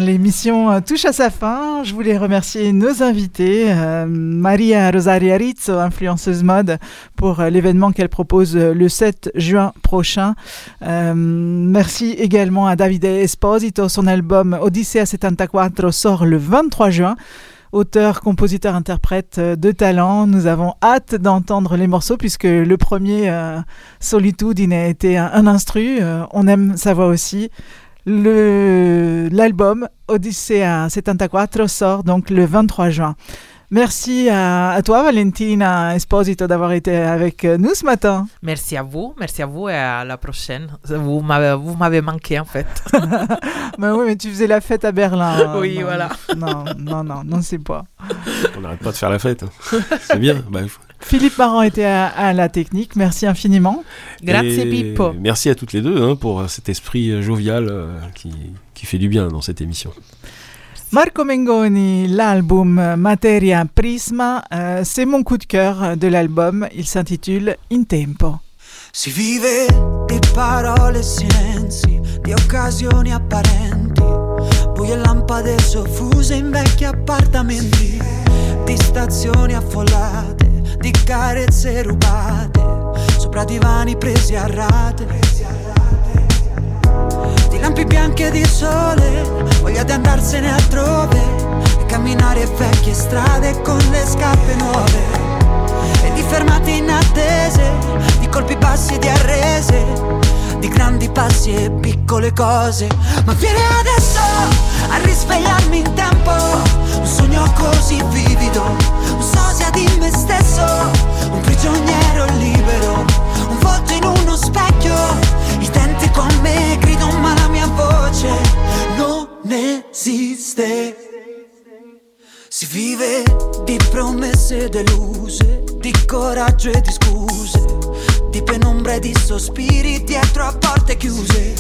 l'émission euh, touche à sa fin. Je voulais remercier nos invités, euh, Maria Rosaria Rizzo, influenceuse mode, pour euh, l'événement qu'elle propose euh, le 7 juin prochain. Merci également à Davide Esposito. Son album Odyssea 74 sort le 23 juin. Auteur, compositeur, interprète de talent. Nous avons hâte d'entendre les morceaux puisque le premier, euh, Solitude, a été un, un instru. On aime sa voix aussi. L'album Odyssea 74 sort donc le 23 juin. Merci à, à toi, Valentina Esposito, d'avoir été avec nous ce matin. Merci à vous, merci à vous et à la prochaine. Vous m'avez, vous m'avez manqué en fait. Mais oui, mais tu faisais la fête à Berlin. Oui, Non, voilà. Non, non, non, non, c'est pas. On n'arrête pas de faire la fête. hein. C'est bien. Bah, faut- Philippe Marant était à, à la technique. Merci infiniment. Et Merci à toutes les deux hein, pour euh, cet esprit euh, jovial euh, qui, qui fait du bien dans cette émission. Marco Mengoni, l'album Materia Prisma, euh, c'est mon coup de cœur de l'album. Il s'intitule In Tempo. Si vive di parole e silenzi, di occasioni apparenti, buie lampade soffuse in vecchi appartamenti, di stazioni affollate, di carezze rubate, sopra divani presi a rate. Di lampi bianche di sole, voglia di andarsene altrove e camminare vecchie strade con le scarpe nuove e di fermate inattese, di colpi bassi e di arrese, di grandi passi e piccole cose. Ma viene adesso a risvegliarmi in tempo, un sogno così vivido, un sosia di me stesso, un prigioniero libero, un volto in uno specchio, i denti con me mia voce non esiste. Si vive di promesse deluse, di coraggio e di scuse, di penombra e di sospiri dietro a porte chiuse,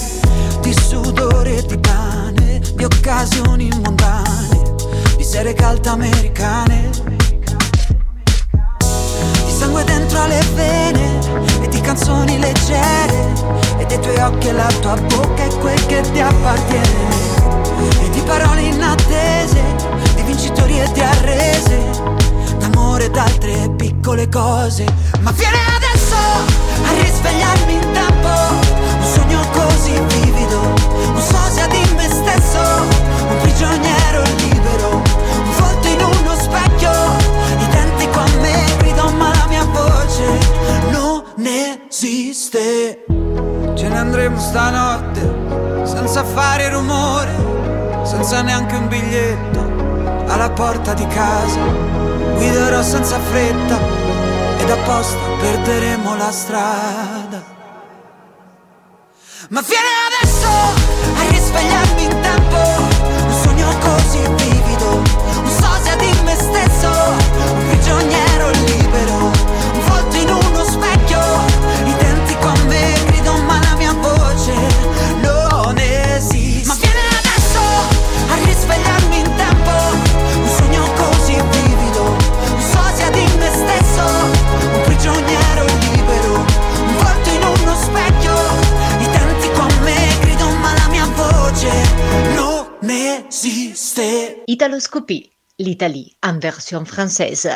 di sudore e di pane, di occasioni mondane, di sere calde americane, sangue dentro le vene e di canzoni leggere, e dei tuoi occhi e la tua bocca e quel che ti appartiene e di parole inattese, di vincitori e di arrese, d'amore ed altre piccole cose. Ma viene adesso a risvegliarmi in tempo, un sogno così vivido, un sosia di me stesso, un prigioniero non esiste. Ce ne andremo stanotte senza fare rumore senza neanche un biglietto alla porta di casa. Guiderò senza fretta ed apposta perderemo la strada. Ma vieni adesso a risvegliarmi in tempo, un sogno così vivido, un sosia di me stesso, un prigioniero libero, Italoscopie, l'Italie en version française.